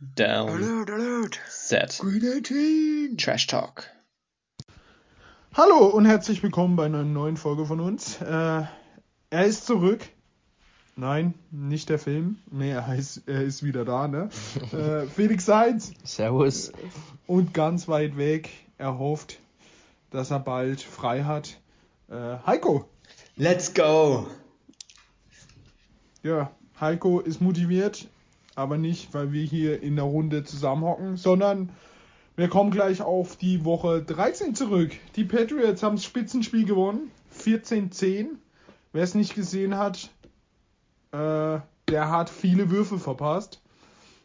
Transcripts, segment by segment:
Down. Alert, alert. Set. Green 18. Trash Talk. Hallo und herzlich willkommen bei einer neuen Folge von uns. Äh, er ist zurück. Nein, nicht der Film. Nee, er, heißt, er ist wieder da, ne? äh, Felix Seitz. Servus. Und ganz weit weg. Er hofft, dass er bald frei hat. Äh, Heiko. Let's go. Ja, Heiko ist motiviert, aber nicht, weil wir hier in der Runde zusammenhocken, sondern wir kommen gleich auf die Woche 13 zurück. Die Patriots haben das Spitzenspiel gewonnen. 14-10. Wer es nicht gesehen hat, äh, der hat viele Würfe verpasst.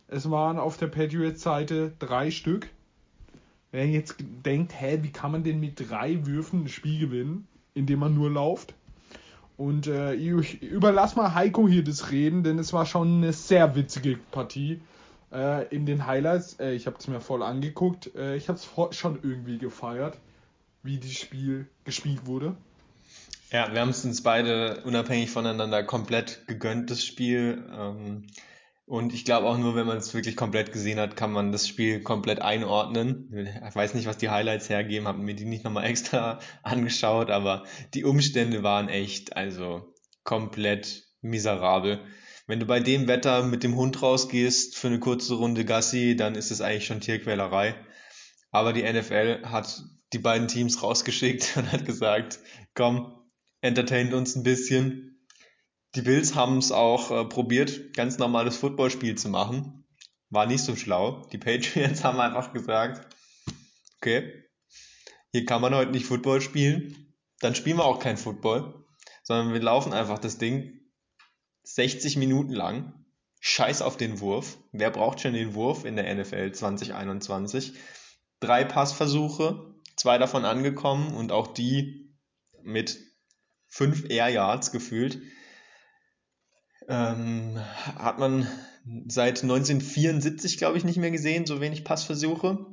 Es waren auf der Patriots-Seite drei Stück. Wer jetzt denkt, hä, wie kann man denn mit drei Würfen ein Spiel gewinnen, indem man nur lauft? Und äh, ich überlasse mal Heiko hier das Reden, denn es war schon eine sehr witzige Partie. Äh, in den Highlights, äh, ich habe es mir voll angeguckt, äh, ich habe es schon irgendwie gefeiert, wie das Spiel gespielt wurde. Ja, wir haben es uns beide unabhängig voneinander komplett gegönnt, das Spiel. Ähm, und ich glaube auch nur, wenn man es wirklich komplett gesehen hat, kann man das Spiel komplett einordnen. Ich weiß nicht, was die Highlights hergeben, habe mir die nicht nochmal extra angeschaut, aber die Umstände waren echt, also komplett miserabel. Wenn du bei dem Wetter mit dem Hund rausgehst für eine kurze Runde Gassi, dann ist es eigentlich schon Tierquälerei. Aber die NFL hat die beiden Teams rausgeschickt und hat gesagt, komm, entertaint uns ein bisschen. Die Bills haben es auch äh, probiert, ganz normales Footballspiel zu machen. War nicht so schlau. Die Patriots haben einfach gesagt, okay, hier kann man heute nicht Football spielen. Dann spielen wir auch kein Football, sondern wir laufen einfach das Ding 60 Minuten lang. Scheiß auf den Wurf. Wer braucht schon den Wurf in der NFL 2021? Drei Passversuche, zwei davon angekommen und auch die mit fünf Air Yards gefühlt. Ähm, hat man seit 1974, glaube ich, nicht mehr gesehen, so wenig Passversuche.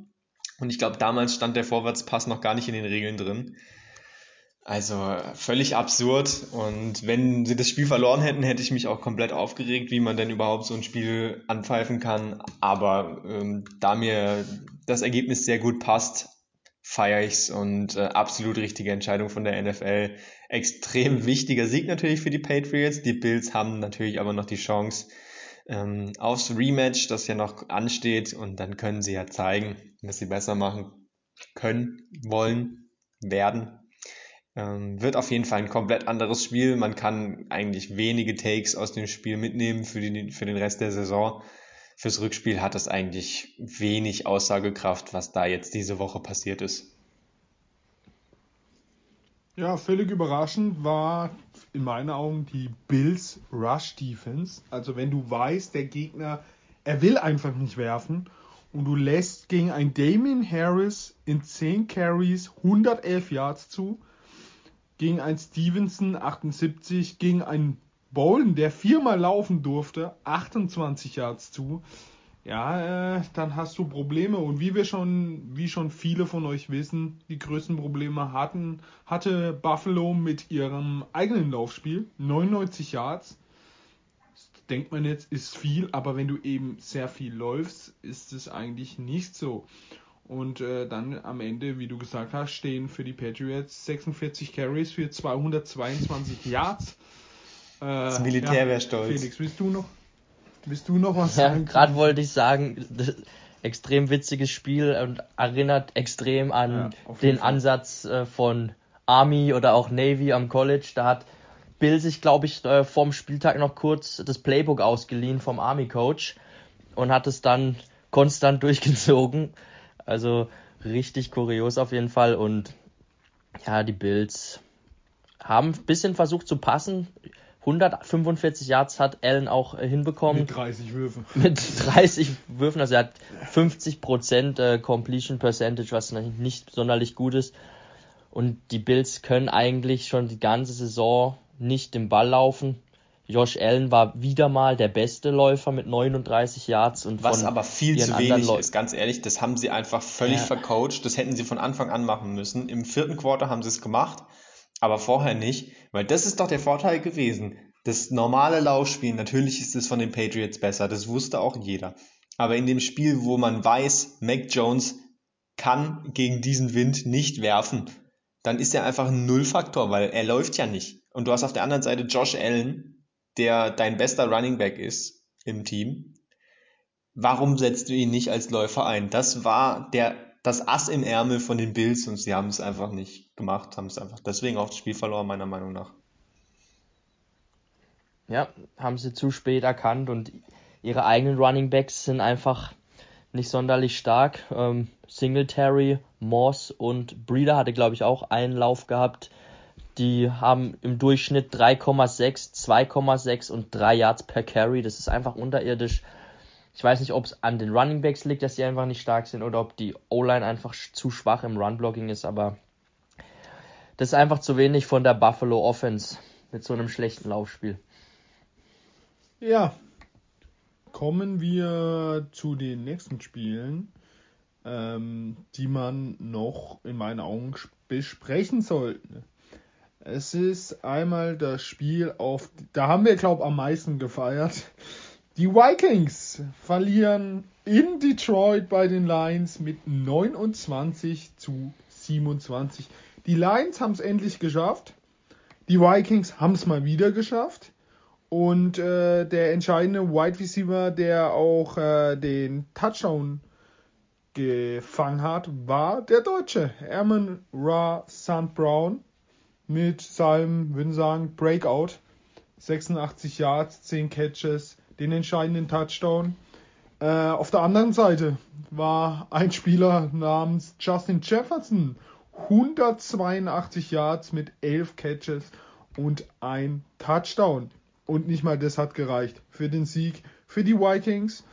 Und ich glaube, damals stand der Vorwärtspass noch gar nicht in den Regeln drin. Also völlig absurd. Und wenn sie das Spiel verloren hätten, hätte ich mich auch komplett aufgeregt, wie man denn überhaupt so ein Spiel anpfeifen kann. Aber ähm, da mir das Ergebnis sehr gut passt, feiere ich's und äh, absolut richtige Entscheidung von der NFL. Extrem wichtiger Sieg natürlich für die Patriots. Die Bills haben natürlich aber noch die Chance ähm, aufs Rematch, das ja noch ansteht und dann können sie ja zeigen, was sie besser machen können, wollen, werden. Ähm, wird auf jeden Fall ein komplett anderes Spiel. Man kann eigentlich wenige Takes aus dem Spiel mitnehmen für, die, für den Rest der Saison fürs Rückspiel hat es eigentlich wenig Aussagekraft, was da jetzt diese Woche passiert ist. Ja, völlig überraschend war in meinen Augen die Bills Rush Defense. Also wenn du weißt, der Gegner, er will einfach nicht werfen und du lässt gegen ein Damien Harris in 10 Carries 111 Yards zu, gegen ein Stevenson 78, gegen ein Bolden, der viermal laufen durfte, 28 Yards zu. Ja, äh, dann hast du Probleme. Und wie wir schon, wie schon viele von euch wissen, die größten Probleme hatten, hatte Buffalo mit ihrem eigenen Laufspiel. 99 Yards. Das denkt man jetzt, ist viel, aber wenn du eben sehr viel läufst, ist es eigentlich nicht so. Und äh, dann am Ende, wie du gesagt hast, stehen für die Patriots 46 Carries für 222 Yards. Äh, das Militär ja, wäre stolz. Felix, willst du noch, willst du noch was ja, sagen? Gerade wollte ich sagen, extrem witziges Spiel und erinnert extrem an ja, den Fall. Ansatz äh, von Army oder auch Navy am College. Da hat Bill sich, glaube ich, äh, vorm Spieltag noch kurz das Playbook ausgeliehen vom Army Coach und hat es dann konstant durchgezogen. Also richtig kurios auf jeden Fall. Und ja, die Bills haben ein bisschen versucht zu passen. 145 Yards hat Allen auch äh, hinbekommen. Mit 30 Würfen. Mit 30 Würfen, also er hat 50% äh, Completion Percentage, was nicht sonderlich gut ist. Und die Bills können eigentlich schon die ganze Saison nicht den Ball laufen. Josh Allen war wieder mal der beste Läufer mit 39 Yards und was aber viel zu wenig ist, ganz ehrlich, das haben sie einfach völlig ja. vercoacht. Das hätten sie von Anfang an machen müssen. Im vierten Quarter haben sie es gemacht aber vorher nicht, weil das ist doch der Vorteil gewesen. Das normale Laufspiel, natürlich ist es von den Patriots besser, das wusste auch jeder. Aber in dem Spiel, wo man weiß, Mac Jones kann gegen diesen Wind nicht werfen, dann ist er einfach ein Nullfaktor, weil er läuft ja nicht. Und du hast auf der anderen Seite Josh Allen, der dein bester Running Back ist im Team. Warum setzt du ihn nicht als Läufer ein? Das war der, das Ass im Ärmel von den Bills und sie haben es einfach nicht gemacht, haben es einfach deswegen auch das Spiel verloren, meiner Meinung nach. Ja, haben sie zu spät erkannt und ihre eigenen Running Backs sind einfach nicht sonderlich stark. Ähm, Singletary, Moss und Breeder hatte, glaube ich, auch einen Lauf gehabt. Die haben im Durchschnitt 3,6, 2,6 und 3 Yards per Carry. Das ist einfach unterirdisch. Ich weiß nicht, ob es an den Running Backs liegt, dass sie einfach nicht stark sind oder ob die O-Line einfach zu schwach im Run-Blocking ist, aber das ist einfach zu wenig von der Buffalo Offense mit so einem schlechten Laufspiel. Ja, kommen wir zu den nächsten Spielen, ähm, die man noch in meinen Augen besprechen sollte. Es ist einmal das Spiel auf, da haben wir glaube am meisten gefeiert. Die Vikings verlieren in Detroit bei den Lions mit 29 zu 27. Die Lions haben es endlich geschafft. Die Vikings haben es mal wieder geschafft. Und äh, der entscheidende Wide Receiver, der auch äh, den Touchdown gefangen hat, war der Deutsche, Erman Ra St. Brown mit seinem, würden sagen, Breakout. 86 Yards, 10 Catches, den entscheidenden Touchdown. Äh, auf der anderen Seite war ein Spieler namens Justin Jefferson. 182 Yards mit 11 Catches und ein Touchdown. Und nicht mal das hat gereicht für den Sieg für die Vikings.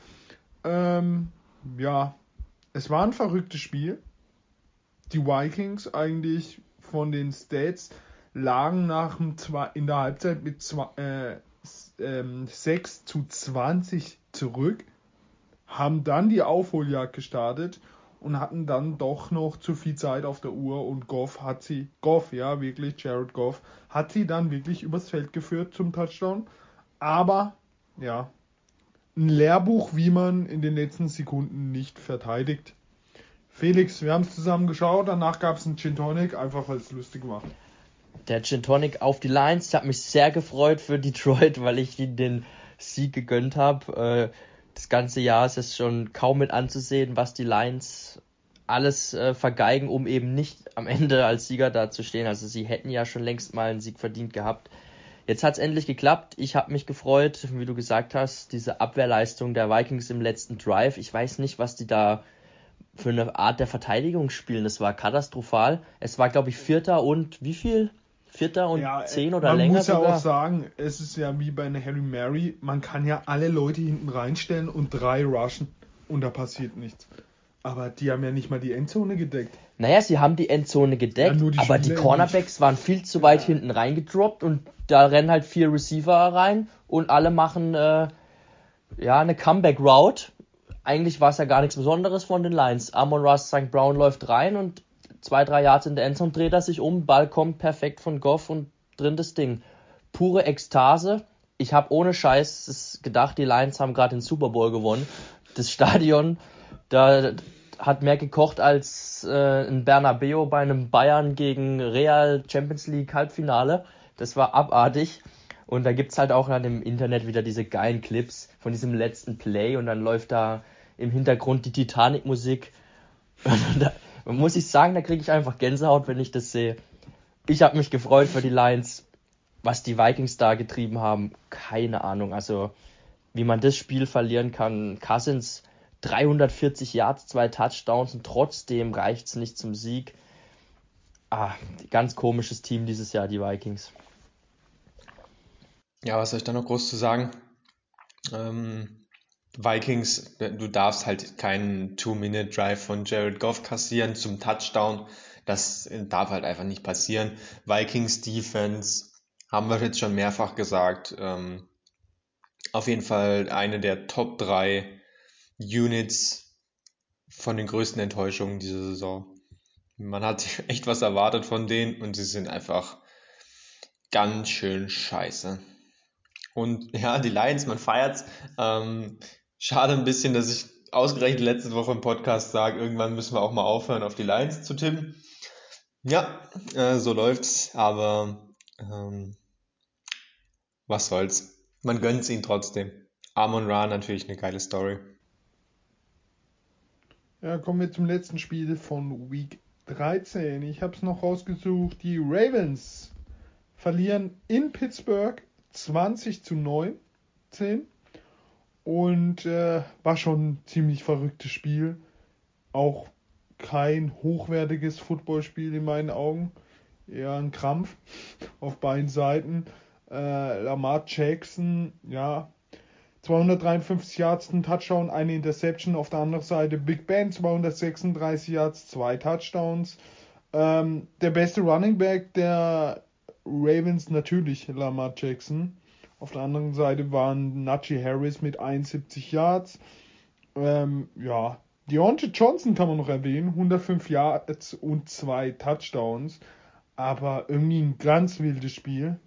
Ähm, ja, es war ein verrücktes Spiel. Die Vikings eigentlich von den Stats lagen nach dem zwei, in der Halbzeit mit zwei, äh, ähm, 6 zu 20 zurück, haben dann die Aufholjagd gestartet und hatten dann doch noch zu viel Zeit auf der Uhr und Goff hat sie, Goff, ja, wirklich, Jared Goff, hat sie dann wirklich übers Feld geführt zum Touchdown. Aber, ja, ein Lehrbuch, wie man in den letzten Sekunden nicht verteidigt. Felix, wir haben es zusammen geschaut, danach gab es einen Gin Tonic, einfach weil es lustig war. Der Gin Tonic auf die Lions, ich habe mich sehr gefreut für Detroit, weil ich ihnen den Sieg gegönnt habe. Äh, das ganze Jahr ist es schon kaum mit anzusehen, was die Lions alles äh, vergeigen, um eben nicht am Ende als Sieger dazustehen. Also sie hätten ja schon längst mal einen Sieg verdient gehabt. Jetzt hat es endlich geklappt. Ich habe mich gefreut, wie du gesagt hast, diese Abwehrleistung der Vikings im letzten Drive. Ich weiß nicht, was die da für eine Art der Verteidigung spielen. Das war katastrophal. Es war, glaube ich, Vierter und wie viel? Vierter und ja, zehn oder man länger. Man muss ja sogar. auch sagen, es ist ja wie bei einer Harry Mary, man kann ja alle Leute hinten reinstellen und drei rushen und da passiert nichts. Aber die haben ja nicht mal die Endzone gedeckt. Naja, sie haben die Endzone gedeckt, ja, die aber die Cornerbacks waren viel zu weit ja. hinten reingedroppt und da rennen halt vier Receiver rein und alle machen äh, ja eine Comeback Route. Eigentlich war es ja gar nichts Besonderes von den Lions. Amon Ross St. Brown läuft rein und zwei, drei Yards in der Endzone, dreht er sich um, Ball kommt perfekt von Goff und drin das Ding. Pure Ekstase. Ich habe ohne Scheiß gedacht, die Lions haben gerade den Super Bowl gewonnen. Das Stadion, da hat mehr gekocht als äh, ein Bernabeo bei einem Bayern gegen Real Champions League Halbfinale. Das war abartig. Und da gibt's halt auch dann im Internet wieder diese geilen Clips von diesem letzten Play und dann läuft da im Hintergrund die Titanic-Musik. Muss ich sagen, da kriege ich einfach Gänsehaut, wenn ich das sehe. Ich habe mich gefreut für die Lions. Was die Vikings da getrieben haben, keine Ahnung. Also, wie man das Spiel verlieren kann. Cousins 340 Yards, zwei Touchdowns und trotzdem reicht es nicht zum Sieg. Ah, ganz komisches Team dieses Jahr, die Vikings. Ja, was soll ich da noch groß zu sagen? Ähm, Vikings, du darfst halt keinen Two-Minute-Drive von Jared Goff kassieren zum Touchdown. Das darf halt einfach nicht passieren. Vikings Defense, haben wir jetzt schon mehrfach gesagt, ähm, auf jeden Fall eine der Top 3 Units von den größten Enttäuschungen dieser Saison. Man hat echt was erwartet von denen und sie sind einfach ganz schön scheiße. Und ja, die Lions, man feiert's. Ähm, Schade ein bisschen, dass ich ausgerechnet letzte Woche im Podcast sage, irgendwann müssen wir auch mal aufhören, auf die Lions zu tippen. Ja, äh, so läuft's, aber ähm, was soll's. Man gönnt's ihnen trotzdem. Amon Ra natürlich eine geile Story. Ja, kommen wir zum letzten Spiel von Week 13. Ich habe es noch rausgesucht. Die Ravens verlieren in Pittsburgh 20 zu 19 und äh, war schon ein ziemlich verrücktes Spiel. Auch kein hochwertiges Footballspiel in meinen Augen. Eher ein Krampf auf beiden Seiten. Äh, Lamar Jackson, ja, 253 Yards, ein Touchdown, eine Interception. Auf der anderen Seite Big Ben, 236 Yards, zwei Touchdowns. Ähm, der beste Running Back der Ravens natürlich Lamar Jackson. Auf der anderen Seite waren Najee Harris mit 71 Yards. Ähm, ja, Deontay Johnson kann man noch erwähnen, 105 Yards und zwei Touchdowns. Aber irgendwie ein ganz wildes Spiel.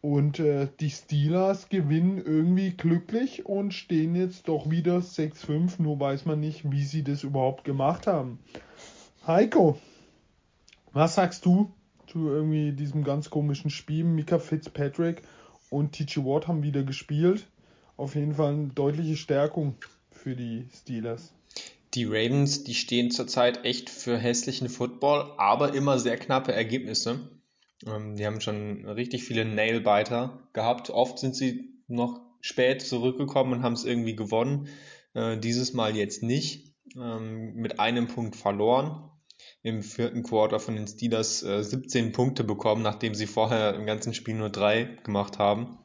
Und äh, die Steelers gewinnen irgendwie glücklich und stehen jetzt doch wieder 6-5. Nur weiß man nicht, wie sie das überhaupt gemacht haben. Heiko, was sagst du zu irgendwie diesem ganz komischen Spiel? Mika Fitzpatrick und TJ Watt haben wieder gespielt. Auf jeden Fall eine deutliche Stärkung für die Steelers. Die Ravens, die stehen zurzeit echt für hässlichen Football, aber immer sehr knappe Ergebnisse. Ähm, die haben schon richtig viele Nailbiter gehabt. Oft sind sie noch spät zurückgekommen und haben es irgendwie gewonnen. Äh, dieses Mal jetzt nicht. Ähm, mit einem Punkt verloren. Im vierten Quarter von den Steelers äh, 17 Punkte bekommen, nachdem sie vorher im ganzen Spiel nur drei gemacht haben.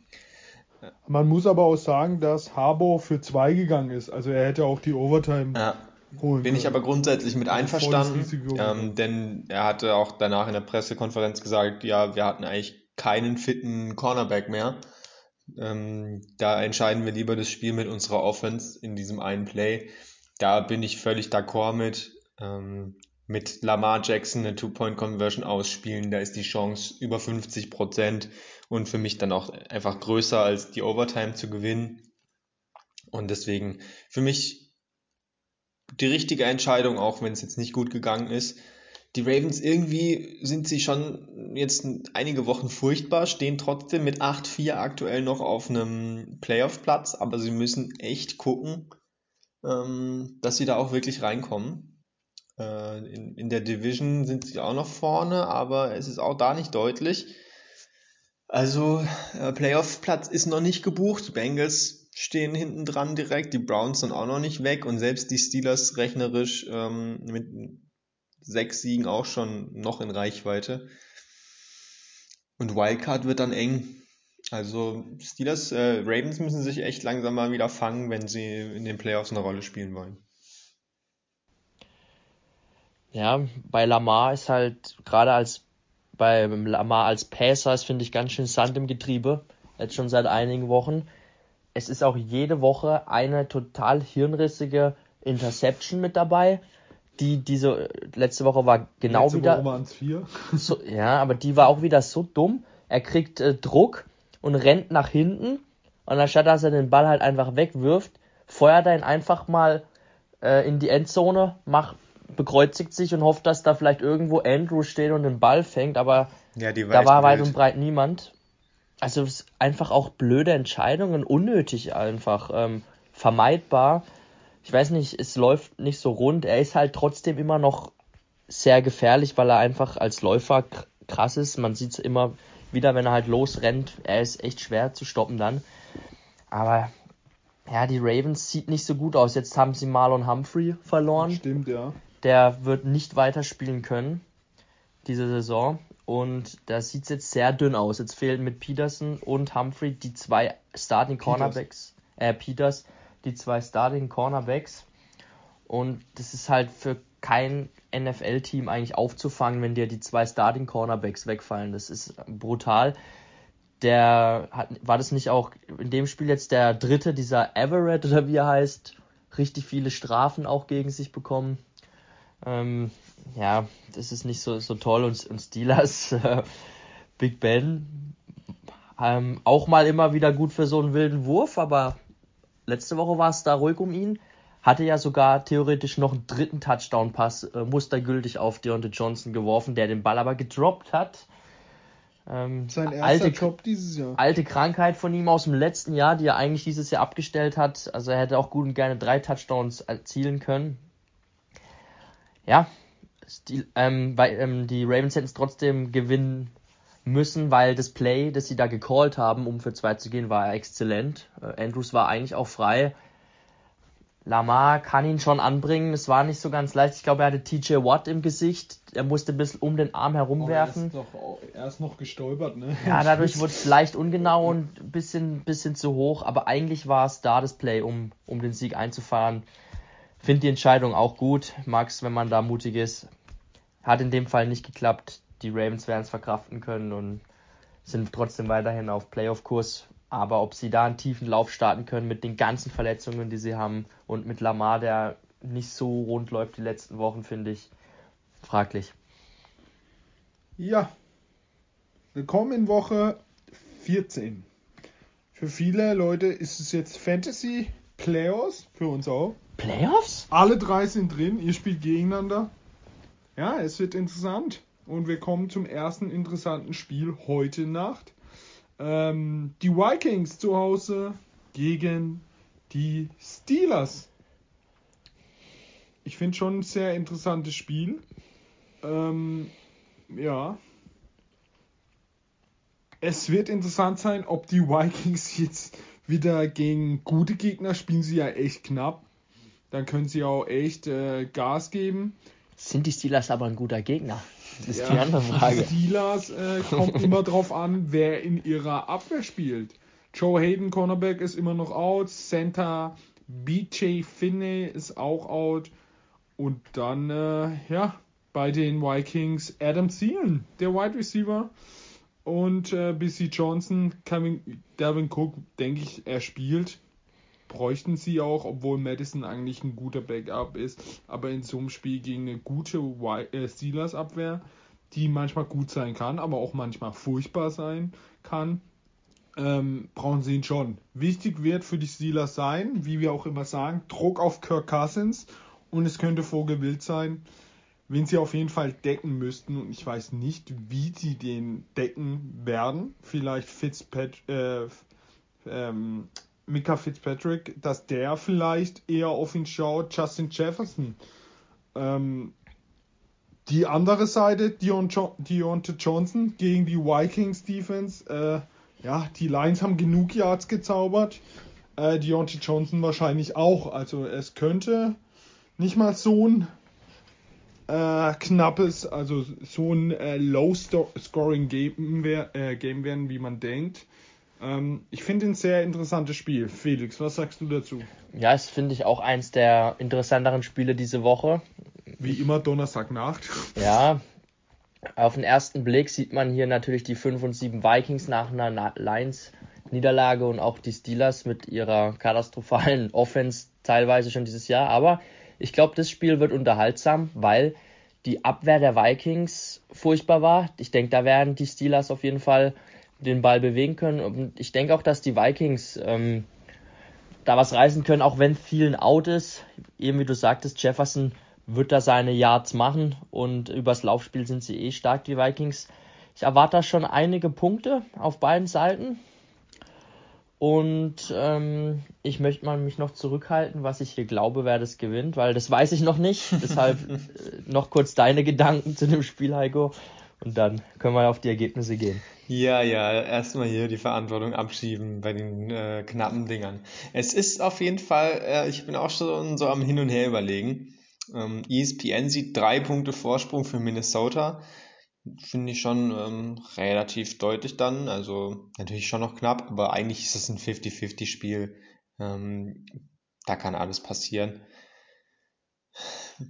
Man muss aber auch sagen, dass Harbour für zwei gegangen ist. Also er hätte auch die Overtime ja. Bin ich aber grundsätzlich mit einverstanden, ähm, denn er hatte auch danach in der Pressekonferenz gesagt, ja, wir hatten eigentlich keinen fitten Cornerback mehr. Ähm, da entscheiden wir lieber das Spiel mit unserer Offense in diesem einen Play. Da bin ich völlig d'accord mit. Ähm, mit Lamar Jackson eine Two-Point-Conversion ausspielen, da ist die Chance über 50 Prozent und für mich dann auch einfach größer als die Overtime zu gewinnen. Und deswegen für mich die richtige Entscheidung, auch wenn es jetzt nicht gut gegangen ist. Die Ravens irgendwie sind sie schon jetzt einige Wochen furchtbar, stehen trotzdem mit 8-4 aktuell noch auf einem Playoff-Platz, aber sie müssen echt gucken, ähm, dass sie da auch wirklich reinkommen. Äh, in, in der Division sind sie auch noch vorne, aber es ist auch da nicht deutlich. Also äh, Playoff-Platz ist noch nicht gebucht. Bengals stehen hinten dran direkt, die Browns sind auch noch nicht weg und selbst die Steelers rechnerisch ähm, mit sechs Siegen auch schon noch in Reichweite. Und Wildcard wird dann eng. Also Steelers, äh, Ravens müssen sich echt langsam mal wieder fangen, wenn sie in den Playoffs eine Rolle spielen wollen. Ja, bei Lamar ist halt gerade als bei Lamar als Passer ist finde ich ganz schön Sand im Getriebe. Jetzt schon seit einigen Wochen es ist auch jede Woche eine total hirnrissige Interception mit dabei. Die diese letzte Woche war genau letzte wieder. Woche es vier. so, ja, aber die war auch wieder so dumm. Er kriegt äh, Druck und rennt nach hinten und anstatt dass er den Ball halt einfach wegwirft, feuert er ihn einfach mal äh, in die Endzone, macht, bekreuzigt sich und hofft, dass da vielleicht irgendwo Andrew steht und den Ball fängt, aber ja, da war weit und breit niemand also einfach auch blöde Entscheidungen, unnötig einfach, ähm, vermeidbar. Ich weiß nicht, es läuft nicht so rund. Er ist halt trotzdem immer noch sehr gefährlich, weil er einfach als Läufer krass ist. Man sieht es immer wieder, wenn er halt losrennt. Er ist echt schwer zu stoppen dann. Aber ja, die Ravens sieht nicht so gut aus. Jetzt haben sie Marlon Humphrey verloren. Stimmt, ja. Der wird nicht weiterspielen können diese Saison. Und da sieht es jetzt sehr dünn aus. Jetzt fehlen mit Peterson und Humphrey die zwei Starting Cornerbacks. Äh, Peters, die zwei Starting Cornerbacks. Und das ist halt für kein NFL-Team eigentlich aufzufangen, wenn dir die zwei Starting Cornerbacks wegfallen. Das ist brutal. Der hat, war das nicht auch in dem Spiel jetzt der dritte, dieser Everett oder wie er heißt, richtig viele Strafen auch gegen sich bekommen. Ähm, ja, das ist nicht so, so toll. Und, und Steelers, äh, Big Ben, ähm, auch mal immer wieder gut für so einen wilden Wurf, aber letzte Woche war es da ruhig um ihn. hatte ja sogar theoretisch noch einen dritten Touchdown-Pass äh, mustergültig auf Deontay Johnson geworfen, der den Ball aber gedroppt hat. Ähm, Sein erster alte, Job dieses Jahr. Alte Krankheit von ihm aus dem letzten Jahr, die er eigentlich dieses Jahr abgestellt hat. Also er hätte auch gut und gerne drei Touchdowns erzielen können. Ja, die, ähm, weil, ähm, die Ravens hätten es trotzdem gewinnen müssen, weil das Play, das sie da gecallt haben, um für zwei zu gehen, war exzellent. Äh, Andrews war eigentlich auch frei. Lamar kann ihn schon anbringen. Es war nicht so ganz leicht. Ich glaube, er hatte TJ Watt im Gesicht. Er musste ein bisschen um den Arm herumwerfen. Oh, er, ist noch, er ist noch gestolpert, ne? Ja, dadurch wurde es leicht ungenau und ein bisschen, bisschen zu hoch. Aber eigentlich war es da das Play, um, um den Sieg einzufahren. Finde die Entscheidung auch gut. Max, wenn man da mutig ist. Hat in dem Fall nicht geklappt. Die Ravens werden es verkraften können und sind trotzdem weiterhin auf Playoff-Kurs. Aber ob sie da einen tiefen Lauf starten können mit den ganzen Verletzungen, die sie haben und mit Lamar, der nicht so rund läuft die letzten Wochen, finde ich fraglich. Ja, willkommen in Woche 14. Für viele Leute ist es jetzt Fantasy Playoffs, für uns auch. Playoffs? Alle drei sind drin, ihr spielt gegeneinander. Ja, es wird interessant. Und wir kommen zum ersten interessanten Spiel heute Nacht. Ähm, die Vikings zu Hause gegen die Steelers. Ich finde schon ein sehr interessantes Spiel. Ähm, ja. Es wird interessant sein, ob die Vikings jetzt wieder gegen gute Gegner spielen. Sie ja echt knapp. Dann können sie auch echt äh, Gas geben. Sind die Steelers aber ein guter Gegner? Das ist ja, die andere Frage. Die Steelers äh, kommt immer drauf an, wer in ihrer Abwehr spielt. Joe Hayden, Cornerback, ist immer noch out. Center BJ Finney ist auch out. Und dann, äh, ja, bei den Vikings Adam Thielen, der Wide Receiver. Und äh, BC Johnson, Kevin, Devin Cook, denke ich, er spielt bräuchten sie auch, obwohl Madison eigentlich ein guter Backup ist. Aber in so einem Spiel gegen eine gute äh, Steelers-Abwehr, die manchmal gut sein kann, aber auch manchmal furchtbar sein kann, ähm, brauchen sie ihn schon. Wichtig wird für die Steelers sein, wie wir auch immer sagen, Druck auf Kirk Cousins und es könnte Vogelwild sein, wenn sie auf jeden Fall decken müssten und ich weiß nicht, wie sie den decken werden. Vielleicht Fitzpatrick, äh, ähm, Mika Fitzpatrick, dass der vielleicht eher auf ihn schaut, Justin Jefferson. Ähm, die andere Seite, Deontay Johnson gegen die Vikings Defense. Äh, ja, die Lions haben genug Yards gezaubert. Äh, Deontay Johnson wahrscheinlich auch. Also es könnte nicht mal so ein äh, knappes, also so ein äh, Low-Scoring Game, äh, Game werden, wie man denkt. Ähm, ich finde ein sehr interessantes Spiel. Felix, was sagst du dazu? Ja, es finde ich auch eins der interessanteren Spiele diese Woche. Wie immer Donnerstagnacht. Ja, auf den ersten Blick sieht man hier natürlich die 5 und 7 Vikings nach einer Lions-Niederlage und auch die Steelers mit ihrer katastrophalen Offense teilweise schon dieses Jahr. Aber ich glaube, das Spiel wird unterhaltsam, weil die Abwehr der Vikings furchtbar war. Ich denke, da werden die Steelers auf jeden Fall den Ball bewegen können. Und ich denke auch, dass die Vikings ähm, da was reißen können, auch wenn vielen out ist. Eben wie du sagtest, Jefferson wird da seine Yards machen und übers Laufspiel sind sie eh stark, die Vikings. Ich erwarte da schon einige Punkte auf beiden Seiten. Und ähm, ich möchte mal mich noch zurückhalten, was ich hier glaube, wer das gewinnt, weil das weiß ich noch nicht. Deshalb äh, noch kurz deine Gedanken zu dem Spiel, Heiko. Und dann können wir auf die Ergebnisse gehen. Ja, ja, erstmal hier die Verantwortung abschieben bei den äh, knappen Dingern. Es ist auf jeden Fall, äh, ich bin auch schon so am Hin und Her überlegen. Ähm, ESPN sieht drei Punkte Vorsprung für Minnesota. Finde ich schon ähm, relativ deutlich dann. Also natürlich schon noch knapp, aber eigentlich ist es ein 50-50-Spiel. Ähm, da kann alles passieren.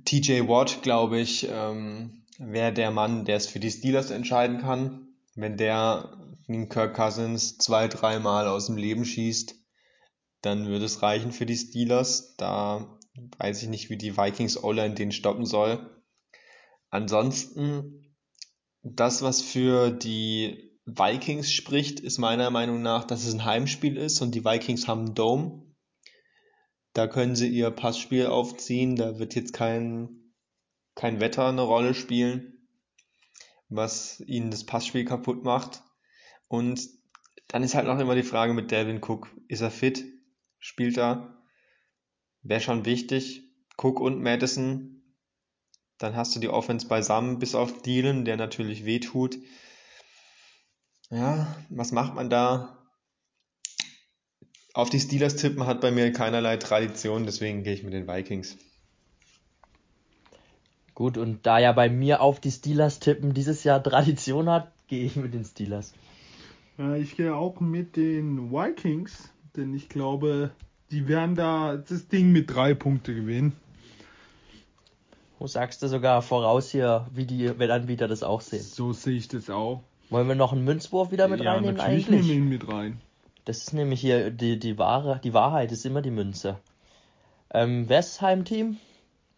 TJ Watt, glaube ich, ähm, wäre der Mann, der es für die Steelers entscheiden kann. Wenn der den Kirk Cousins zwei, dreimal aus dem Leben schießt, dann würde es reichen für die Steelers. Da weiß ich nicht, wie die Vikings O-Line den stoppen soll. Ansonsten, das, was für die Vikings spricht, ist meiner Meinung nach, dass es ein Heimspiel ist und die Vikings haben einen Dome. Da können sie ihr Passspiel aufziehen. Da wird jetzt kein, kein Wetter eine Rolle spielen, was ihnen das Passspiel kaputt macht. Und dann ist halt noch immer die Frage mit Devin Cook. Ist er fit? Spielt er? Wäre schon wichtig. Cook und Madison. Dann hast du die Offense beisammen, bis auf Thielen, der natürlich wehtut. Ja, was macht man da? Auf die Steelers tippen hat bei mir keinerlei Tradition, deswegen gehe ich mit den Vikings. Gut, und da ja bei mir auf die Steelers tippen dieses Jahr Tradition hat, gehe ich mit den Steelers. Ja, ich gehe auch mit den Vikings, denn ich glaube, die werden da das Ding mit drei Punkte gewinnen. Du sagst du sogar voraus hier, wie die Wettanbieter das auch sehen. So sehe ich das auch. Wollen wir noch einen Münzwurf wieder mit ja, reinnehmen natürlich eigentlich? nehmen wir ihn mit rein. Das ist nämlich hier die, die wahre, die Wahrheit ist immer die Münze. Ähm, wer ist Heimteam?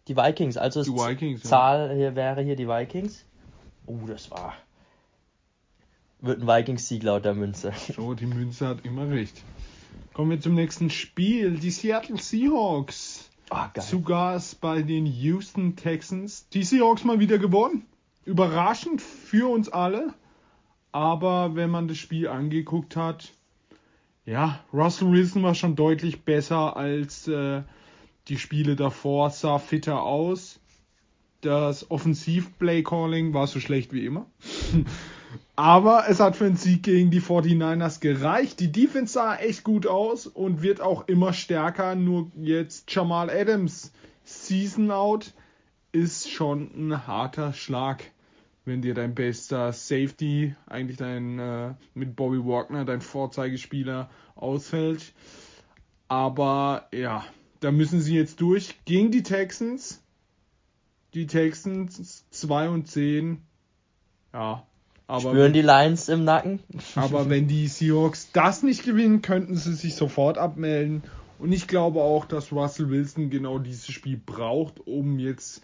Die Vikings. Also Die das Vikings. Zahl hier wäre hier die Vikings. Oh, das war. Wird ein Vikings-Sieg laut der Münze. So, die Münze hat immer recht. Kommen wir zum nächsten Spiel. Die Seattle Seahawks. Ah, geil. Zu Gast bei den Houston Texans. Die Seahawks mal wieder gewonnen. Überraschend für uns alle. Aber wenn man das Spiel angeguckt hat, ja, Russell Wilson war schon deutlich besser als äh, die Spiele davor, sah fitter aus. Das Offensiv-Play-Calling war so schlecht wie immer. Aber es hat für einen Sieg gegen die 49ers gereicht. Die Defense sah echt gut aus und wird auch immer stärker. Nur jetzt Jamal Adams Season Out ist schon ein harter Schlag, wenn dir dein bester Safety, eigentlich dein äh, mit Bobby Wagner, dein Vorzeigespieler ausfällt. Aber ja, da müssen sie jetzt durch gegen die Texans. Die Texans 2 und 10. Ja, aber Spüren die Lions im Nacken? aber wenn die Seahawks das nicht gewinnen, könnten sie sich sofort abmelden. Und ich glaube auch, dass Russell Wilson genau dieses Spiel braucht, um jetzt,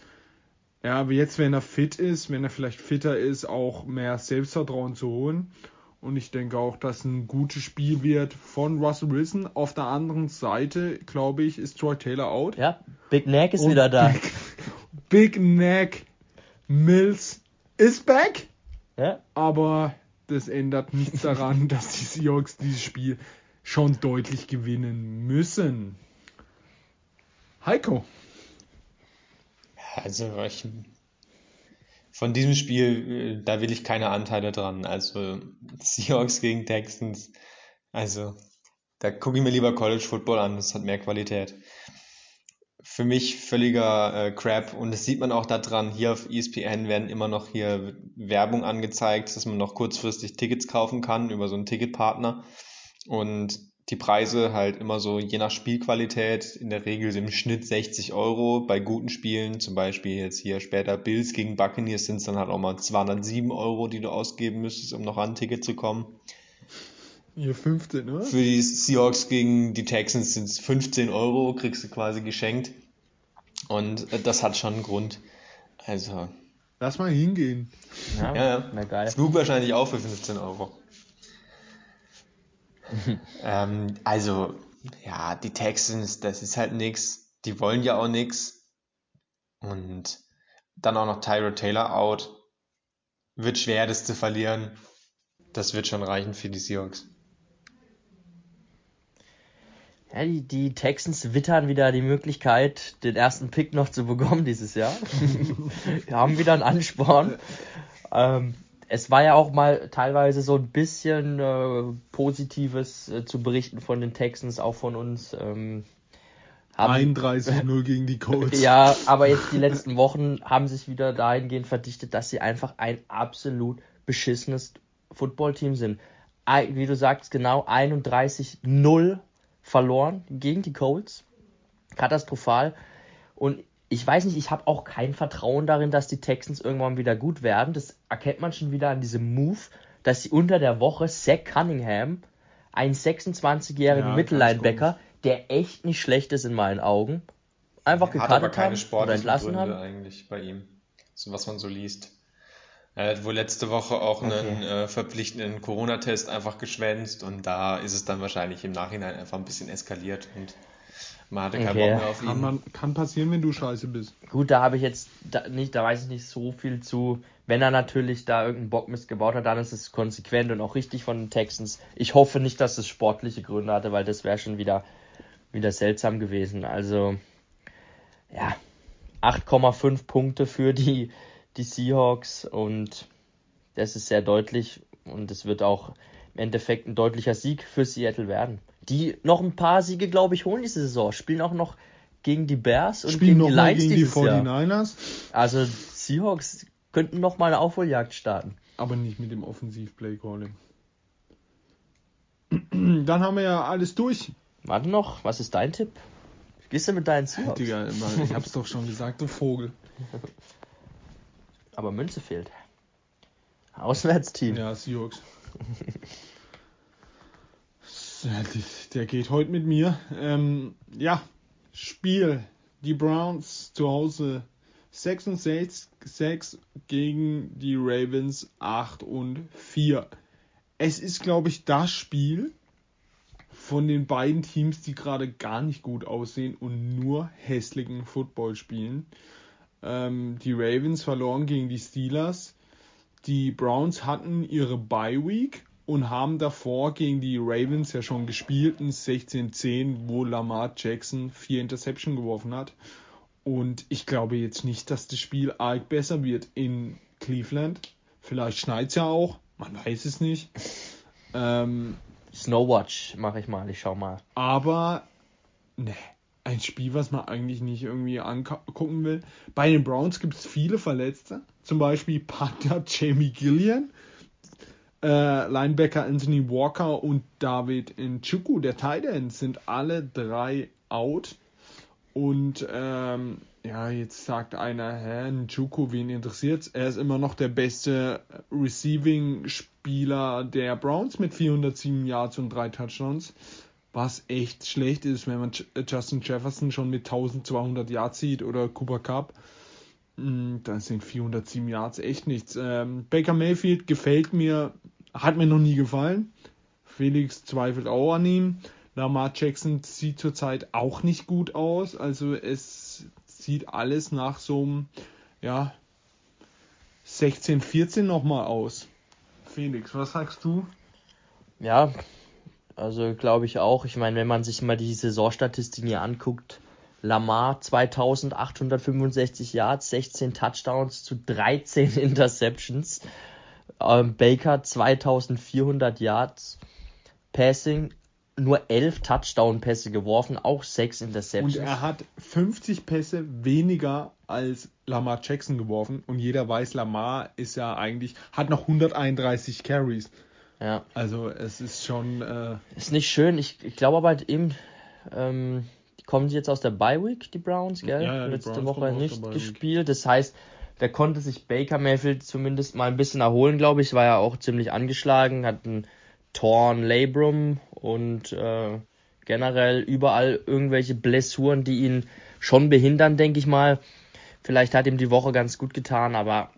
ja, jetzt, wenn er fit ist, wenn er vielleicht fitter ist, auch mehr Selbstvertrauen zu holen. Und ich denke auch, dass ein gutes Spiel wird von Russell Wilson. Auf der anderen Seite, glaube ich, ist Troy Taylor out. Ja, Big Neck ist Und wieder da. Big, Big Neck Mills ist back. Ja? Aber das ändert nichts daran, dass die Seahawks dieses Spiel schon deutlich gewinnen müssen. Heiko. Also ich, von diesem Spiel, äh, da will ich keine Anteile dran. Also Seahawks gegen Texans, also da gucke ich mir lieber College Football an, das hat mehr Qualität. Für mich völliger äh, Crap. Und das sieht man auch daran, hier auf ESPN werden immer noch hier Werbung angezeigt, dass man noch kurzfristig Tickets kaufen kann über so einen Ticketpartner. Und die Preise halt immer so je nach Spielqualität, in der Regel im Schnitt 60 Euro. Bei guten Spielen, zum Beispiel jetzt hier später Bills gegen Buccaneers, sind es dann halt auch mal 207 Euro, die du ausgeben müsstest, um noch an ein Ticket zu kommen. Ihr fünfte, ne? Für die Seahawks gegen die Texans sind es 15 Euro, kriegst du quasi geschenkt. Und äh, das hat schon einen Grund. Also, Lass mal hingehen. Ja, ja, ja. na geil. Flug wahrscheinlich auch für 15 Euro. ähm, also, ja, die Texans, das ist halt nix. Die wollen ja auch nix. Und dann auch noch Tyro Taylor out. Wird schwer, das zu verlieren. Das wird schon reichen für die Seahawks. Ja, die, die Texans wittern wieder die Möglichkeit, den ersten Pick noch zu bekommen dieses Jahr. Wir haben wieder einen Ansporn. Ähm, es war ja auch mal teilweise so ein bisschen äh, Positives äh, zu berichten von den Texans, auch von uns. Ähm, haben, 31-0 gegen die Colts. ja, aber jetzt die letzten Wochen haben sich wieder dahingehend verdichtet, dass sie einfach ein absolut beschissenes Footballteam sind. Wie du sagst, genau 31-0 verloren gegen die Colts. Katastrophal. Und ich weiß nicht, ich habe auch kein Vertrauen darin, dass die Texans irgendwann wieder gut werden. Das erkennt man schon wieder an diesem Move, dass sie unter der Woche Zach Cunningham, einen 26-jährigen Ja, Mittellinebacker, der echt nicht schlecht ist in meinen Augen, einfach Hat aber gekartet keine haben oder entlassen Gründe haben. eigentlich bei ihm. So was man so liest. Er hat wohl letzte Woche auch einen äh, verpflichtenden Corona-Test einfach geschwänzt und da ist es dann wahrscheinlich im Nachhinein einfach ein bisschen eskaliert und Man hatte keinen okay. Bock mehr auf ihn. Kann, man, kann passieren, wenn du scheiße bist. Gut, da habe ich jetzt da, nicht, da weiß ich nicht so viel zu. Wenn er natürlich da irgendeinen Bockmist gebaut hat, dann ist es konsequent und auch richtig von den Texans. Ich hoffe nicht, dass es sportliche Gründe hatte, weil das wäre schon wieder, wieder seltsam gewesen. Also, ja, 8,5 Punkte für die, die Seahawks und das ist sehr deutlich und es wird auch im Endeffekt ein deutlicher Sieg für Seattle werden. Die noch ein paar Siege, glaube ich, holen diese Saison. Spielen auch noch gegen die Bears und Spielen gegen die Lions gegen die 49ers. Jahr. Also Seahawks könnten noch mal eine Aufholjagd starten. Aber nicht mit dem Offensiv-Play-Calling. Dann haben wir ja alles durch. Warte noch, was ist dein Tipp? Gehst du mit deinen Seahawks? Digga, ich hab's doch schon gesagt, du Vogel. Aber Münze fehlt. Auswärtsteam. Ja, Seahawks. Der geht heute mit mir. Ähm, ja, Spiel. Die Browns zu Hause 6 und 6, 6 gegen die Ravens 8 und 4. Es ist, glaube ich, das Spiel von den beiden Teams, die gerade gar nicht gut aussehen und nur hässlichen Football spielen. Ähm, die Ravens verloren gegen die Steelers. Die Browns hatten ihre Bye Week und haben davor gegen die Ravens ja schon gespielt, ein 16-10, wo Lamar Jackson vier Interception geworfen hat. Und ich glaube jetzt nicht, dass das Spiel arg besser wird in Cleveland. Vielleicht schneit es ja auch, man weiß es nicht. Ähm, Snowwatch mache ich mal, ich schau mal. Aber, ne, ein Spiel, was man eigentlich nicht irgendwie angucken will. Bei den Browns gibt es viele Verletzte. Zum Beispiel Panther Jamie Gillian äh, Linebacker Anthony Walker und David Nchuku, der Tight End, sind alle drei out. Und ähm, ja, jetzt sagt einer, hä, Nchuku, wen interessiert's? Er ist immer noch der beste Receiving-Spieler der Browns mit 407 Yards und drei Touchdowns. Was echt schlecht ist, wenn man Justin Jefferson schon mit 1200 Yards sieht oder Cooper Cup. Hm, dann sind 407 Yards echt nichts. Ähm, Baker Mayfield gefällt mir hat mir noch nie gefallen. Felix zweifelt auch an ihm. Lamar Jackson sieht zurzeit auch nicht gut aus. Also es sieht alles nach so einem, ja, 16, 14 nochmal aus. Felix, was sagst du? Ja, also glaube ich auch. Ich meine, wenn man sich mal die Saisonstatistiken hier anguckt, Lamar 2865 Yards, 16 Touchdowns zu 13 Interceptions. Ähm, Baker 2400 Yards Passing, nur 11 Touchdown-Pässe geworfen, auch 6 Interceptions. Und er hat 50 Pässe weniger als Lamar Jackson geworfen. Und jeder weiß, Lamar ist ja eigentlich, hat noch 131 Carries. Ja. Also es ist schon. Äh ist nicht schön. Ich, ich glaube aber halt eben, ähm, kommen sie jetzt aus der Bye Week, die Browns, gell? Ja, ja, Letzte Woche nicht gespielt. Das heißt, da konnte sich Baker Mayfield zumindest mal ein bisschen erholen, glaube ich. War ja auch ziemlich angeschlagen, hat einen Torn Labrum und äh, generell überall irgendwelche Blessuren, die ihn schon behindern, denke ich mal. Vielleicht hat ihm die Woche ganz gut getan, aber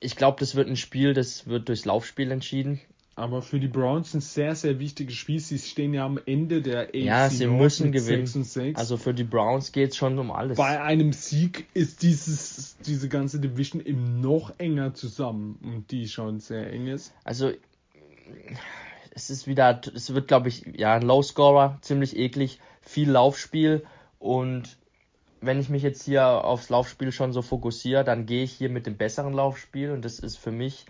ich glaube, das wird ein Spiel, das wird durchs Laufspiel entschieden. Aber für die Browns ein sehr, sehr wichtiges Spiel. Sie stehen ja am Ende der AFC Ja, sie müssen gewinnen. 6 6. Also für die Browns geht es schon um alles. Bei einem Sieg ist dieses, diese ganze Division eben noch enger zusammen und die schon sehr eng ist. Also es ist wieder, es wird glaube ich, ja, ein Low-Scorer, ziemlich eklig, viel Laufspiel und wenn ich mich jetzt hier aufs Laufspiel schon so fokussiere, dann gehe ich hier mit dem besseren Laufspiel und das ist für mich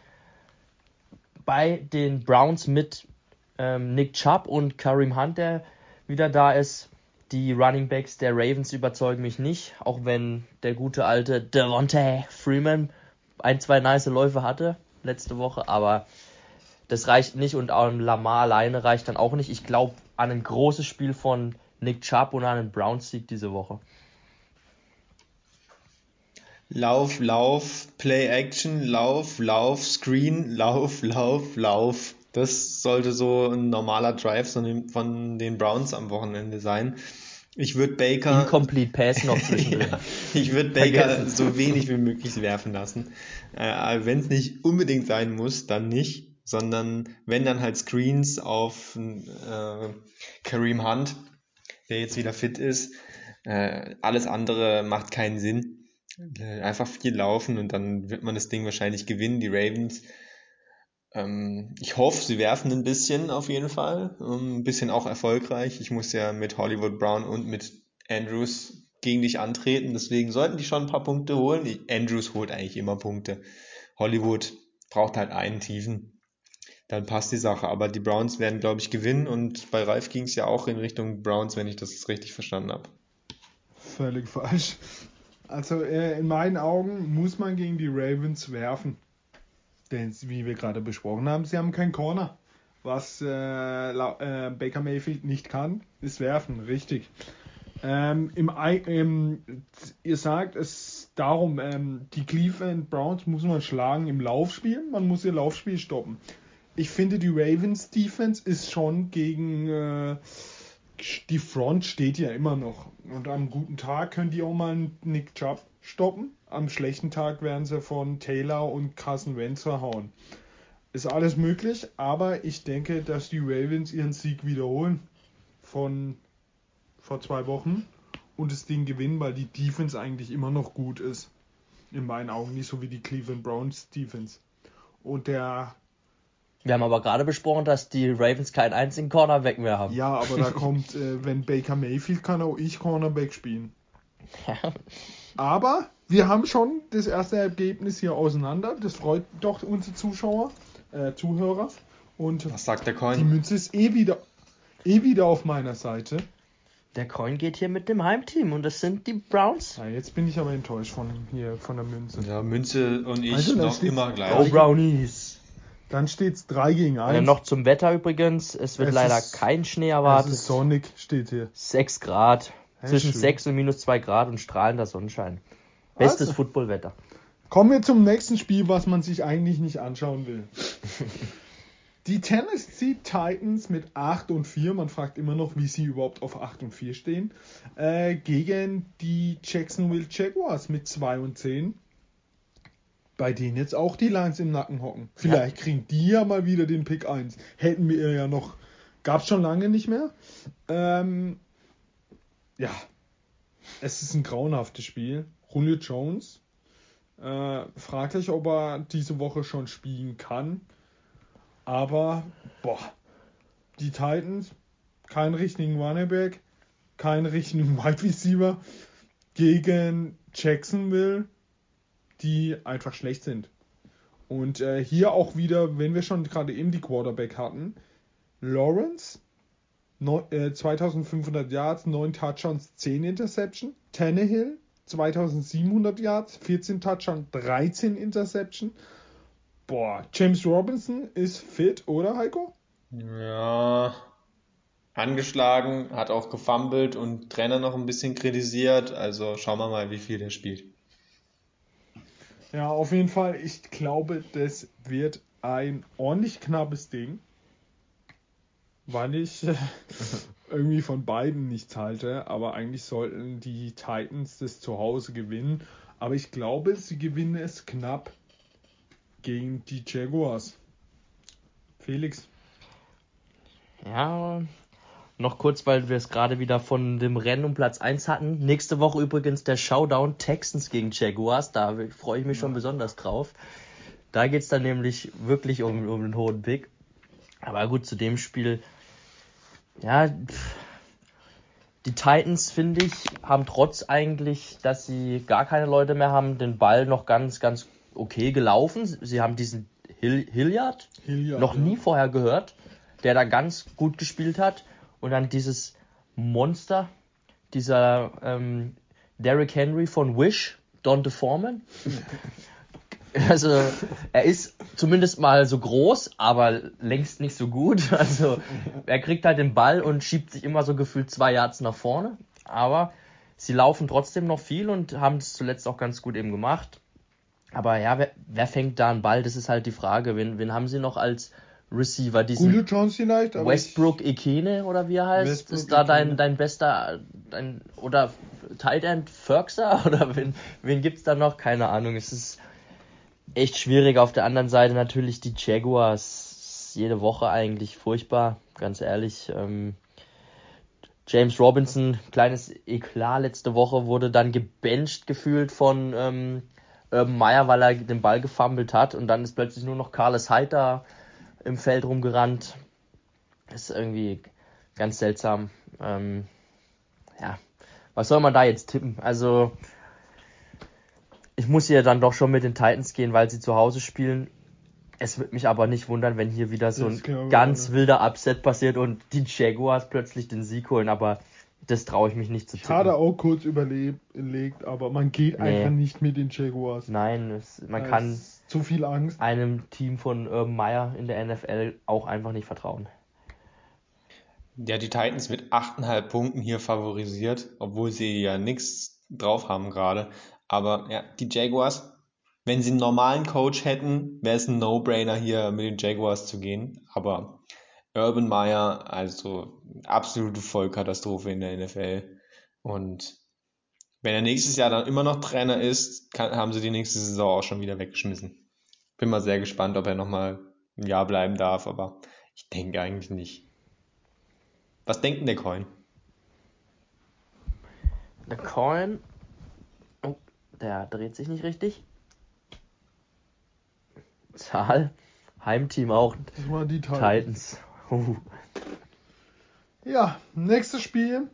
bei den Browns mit ähm, Nick Chubb und Kareem Hunt, der wieder da ist. Die Running Backs der Ravens überzeugen mich nicht, auch wenn der gute alte Devontae Freeman ein, zwei nice Läufe hatte letzte Woche, aber das reicht nicht und auch Lamar alleine reicht dann auch nicht. Ich glaube an ein großes Spiel von Nick Chubb und an einen Browns-Sieg diese Woche. Lauf, Lauf, Play Action, Lauf, Lauf, Screen, Lauf, Lauf, Lauf. Das sollte so ein normaler Drive von den Browns am Wochenende sein. Ich würde Baker. Incomplete Pass noch zwischendrin. ja, ich würde Baker Vergessen. so wenig wie möglich werfen lassen. Äh, Wenn es nicht unbedingt sein muss, dann nicht, sondern wenn dann halt Screens auf äh, Kareem Hunt, der jetzt wieder fit ist. Äh, alles andere macht keinen Sinn. Äh, einfach viel laufen und dann wird man das Ding wahrscheinlich gewinnen. Die Ravens ähm, ich hoffe, sie werfen ein bisschen auf jeden Fall. Ähm, ein bisschen auch erfolgreich. Ich muss ja mit Hollywood Brown und mit Andrews gegen dich antreten. Deswegen sollten die schon ein paar Punkte holen. Andrews holt eigentlich immer Punkte. Hollywood braucht halt einen tiefen. Dann passt die Sache. Aber die Browns werden, glaube ich, gewinnen. Und bei Ralf ging es ja auch in Richtung Browns, wenn ich das richtig verstanden habe. Völlig falsch. Also äh, in meinen Augen muss man gegen die Ravens werfen. Denn, wie wir gerade besprochen haben, sie haben keinen Corner. Was äh, äh, Baker Mayfield nicht kann, ist werfen, richtig. Ähm, im, im, ihr sagt es darum, ähm, die Cleveland Browns muss man schlagen im Laufspiel, man muss ihr Laufspiel stoppen. Ich finde, die Ravens Defense ist schon gegen äh, die Front steht ja immer noch. Und am guten Tag können die auch mal Nick Chubb stoppen. Am schlechten Tag werden sie von Taylor und Carson Wentz verhauen. Ist alles möglich, aber ich denke, dass die Ravens ihren Sieg wiederholen von vor zwei Wochen und das Ding gewinnen, weil die Defense eigentlich immer noch gut ist. In meinen Augen nicht so wie die Cleveland Browns Defense. Und der wir haben aber gerade besprochen, dass die Ravens keinen einzigen Cornerback mehr haben. Ja, aber da kommt, äh, wenn Baker Mayfield kann, auch ich Cornerback spielen. Ja. Aber wir haben schon das erste Ergebnis hier auseinander. Das freut doch unsere Zuschauer, äh, Zuhörer. Und Was sagt der Coin? Die Münze ist eh wieder, eh wieder auf meiner Seite. Der Coin geht hier mit dem Heimteam und das sind die Browns. Ja, jetzt bin ich aber enttäuscht von hier von der Münze. Ja, Münze und ich also, noch immer gleich. Go Brownies. Dann steht es 3 gegen 1. Ja, noch zum Wetter übrigens. Es wird es leider ist, kein Schnee erwartet. Es ist sonnig, steht hier. 6 Grad. Ja, zwischen schön. 6 und minus 2 Grad und strahlender Sonnenschein. Bestes also, Footballwetter. Kommen wir zum nächsten Spiel, was man sich eigentlich nicht anschauen will. Die Tennessee Titans mit 8 und 4, man fragt immer noch, wie sie überhaupt auf 8 und 4 stehen, äh, gegen die Jacksonville Jaguars mit 2 und 10. Bei denen jetzt auch die Lines im Nacken hocken. Vielleicht ja. kriegen die ja mal wieder den Pick 1. Hätten wir ja noch, gab es schon lange nicht mehr. Ähm, ja, es ist ein grauenhaftes Spiel. Julio Jones, äh, fraglich, ob er diese Woche schon spielen kann. Aber, boah, die Titans, keinen richtigen Running Back, keinen richtigen Wide Receiver gegen Jacksonville, die einfach schlecht sind. Und äh, hier auch wieder, wenn wir schon gerade eben die Quarterback hatten, Lawrence, no, äh, 2500 Yards, 9 Touchdowns, 10 Interception. Tannehill, 2700 Yards, 14 Touchdowns, 13 Interception. Boah, James Robinson ist fit, oder Heiko? Ja, angeschlagen, hat auch gefummelt und Trainer noch ein bisschen kritisiert. Also schauen wir mal, wie viel er spielt. Ja, auf jeden Fall. Ich glaube, das wird ein ordentlich knappes Ding. Weil ich äh, irgendwie von beiden nichts halte. Aber eigentlich sollten die Titans das zu Hause gewinnen. Aber ich glaube, sie gewinnen es knapp gegen die Jaguars. Felix. Ja, noch kurz, weil wir es gerade wieder von dem Rennen um Platz 1 hatten. Nächste Woche übrigens der Showdown Texans gegen Jaguars. Da freue ich mich schon besonders drauf. Da geht es dann nämlich wirklich um, um den hohen Pick. Aber gut, zu dem Spiel. Ja, die Titans, finde ich, haben trotz eigentlich, dass sie gar keine Leute mehr haben, den Ball noch ganz, ganz okay gelaufen. Sie haben diesen Hill Hilliard, Hilliard noch nie vorher gehört, der da ganz gut gespielt hat. Und dann dieses Monster, dieser ähm, Derrick Henry von Wish, Don DeForman. Also, er ist zumindest mal so groß, aber längst nicht so gut. Also, er kriegt halt den Ball und schiebt sich immer so gefühlt zwei Yards nach vorne. Aber sie laufen trotzdem noch viel und haben es zuletzt auch ganz gut eben gemacht. Aber ja, wer, wer fängt da einen Ball? Das ist halt die Frage. Wen, wen haben sie noch als Receiver? Diesen Julio Jones vielleicht? Westbrook Ikene oder wie er heißt? Westbrook ist da dein, dein bester, dein, oder Tight End Ferkser? Oder wen, wen gibt's da noch? Keine Ahnung. Es ist echt schwierig. Auf der anderen Seite natürlich die Jaguars. Jede Woche eigentlich furchtbar, ganz ehrlich. Ähm, James Robinson, kleines Eklat letzte Woche, wurde dann gebencht gefühlt von ähm, Urban Meyer, weil er den Ball gefummelt hat und dann ist plötzlich nur noch Carlos Heiter im Feld rumgerannt. Das ist irgendwie ganz seltsam. Ähm, ja, was soll man da jetzt tippen? Also, ich muss hier dann doch schon mit den Titans gehen, weil sie zu Hause spielen. Es wird mich aber nicht wundern, wenn hier wieder so ein ganz auch, wilder Upset passiert und die Jaguars plötzlich den Sieg holen, aber das traue ich mich nicht zu tippen. Ich hatte auch kurz überlegt, aber man geht nee. einfach nicht mit den Jaguars. Nein, es, man da kann zu viel Angst. einem Team von Urban Meyer in der NFL auch einfach nicht vertrauen. Ja, die Titans mit 8,5 Punkten hier favorisiert, obwohl sie ja nichts drauf haben gerade. Aber ja, die Jaguars, wenn sie einen normalen Coach hätten, wäre es ein No-Brainer hier mit den Jaguars zu gehen. Aber Urban Meyer, also absolute Vollkatastrophe in der NFL. Und wenn er nächstes Jahr dann immer noch Trainer ist, kann, haben sie die nächste Saison auch schon wieder weggeschmissen. Bin mal sehr gespannt, ob er nochmal ein Jahr bleiben darf, aber ich denke eigentlich nicht. Was denkt denn der Coin? Der Coin. Oh, der dreht sich nicht richtig. Zahl. Heimteam auch. Das waren die Titans. Titans. Uh. Ja, nächstes Spiel.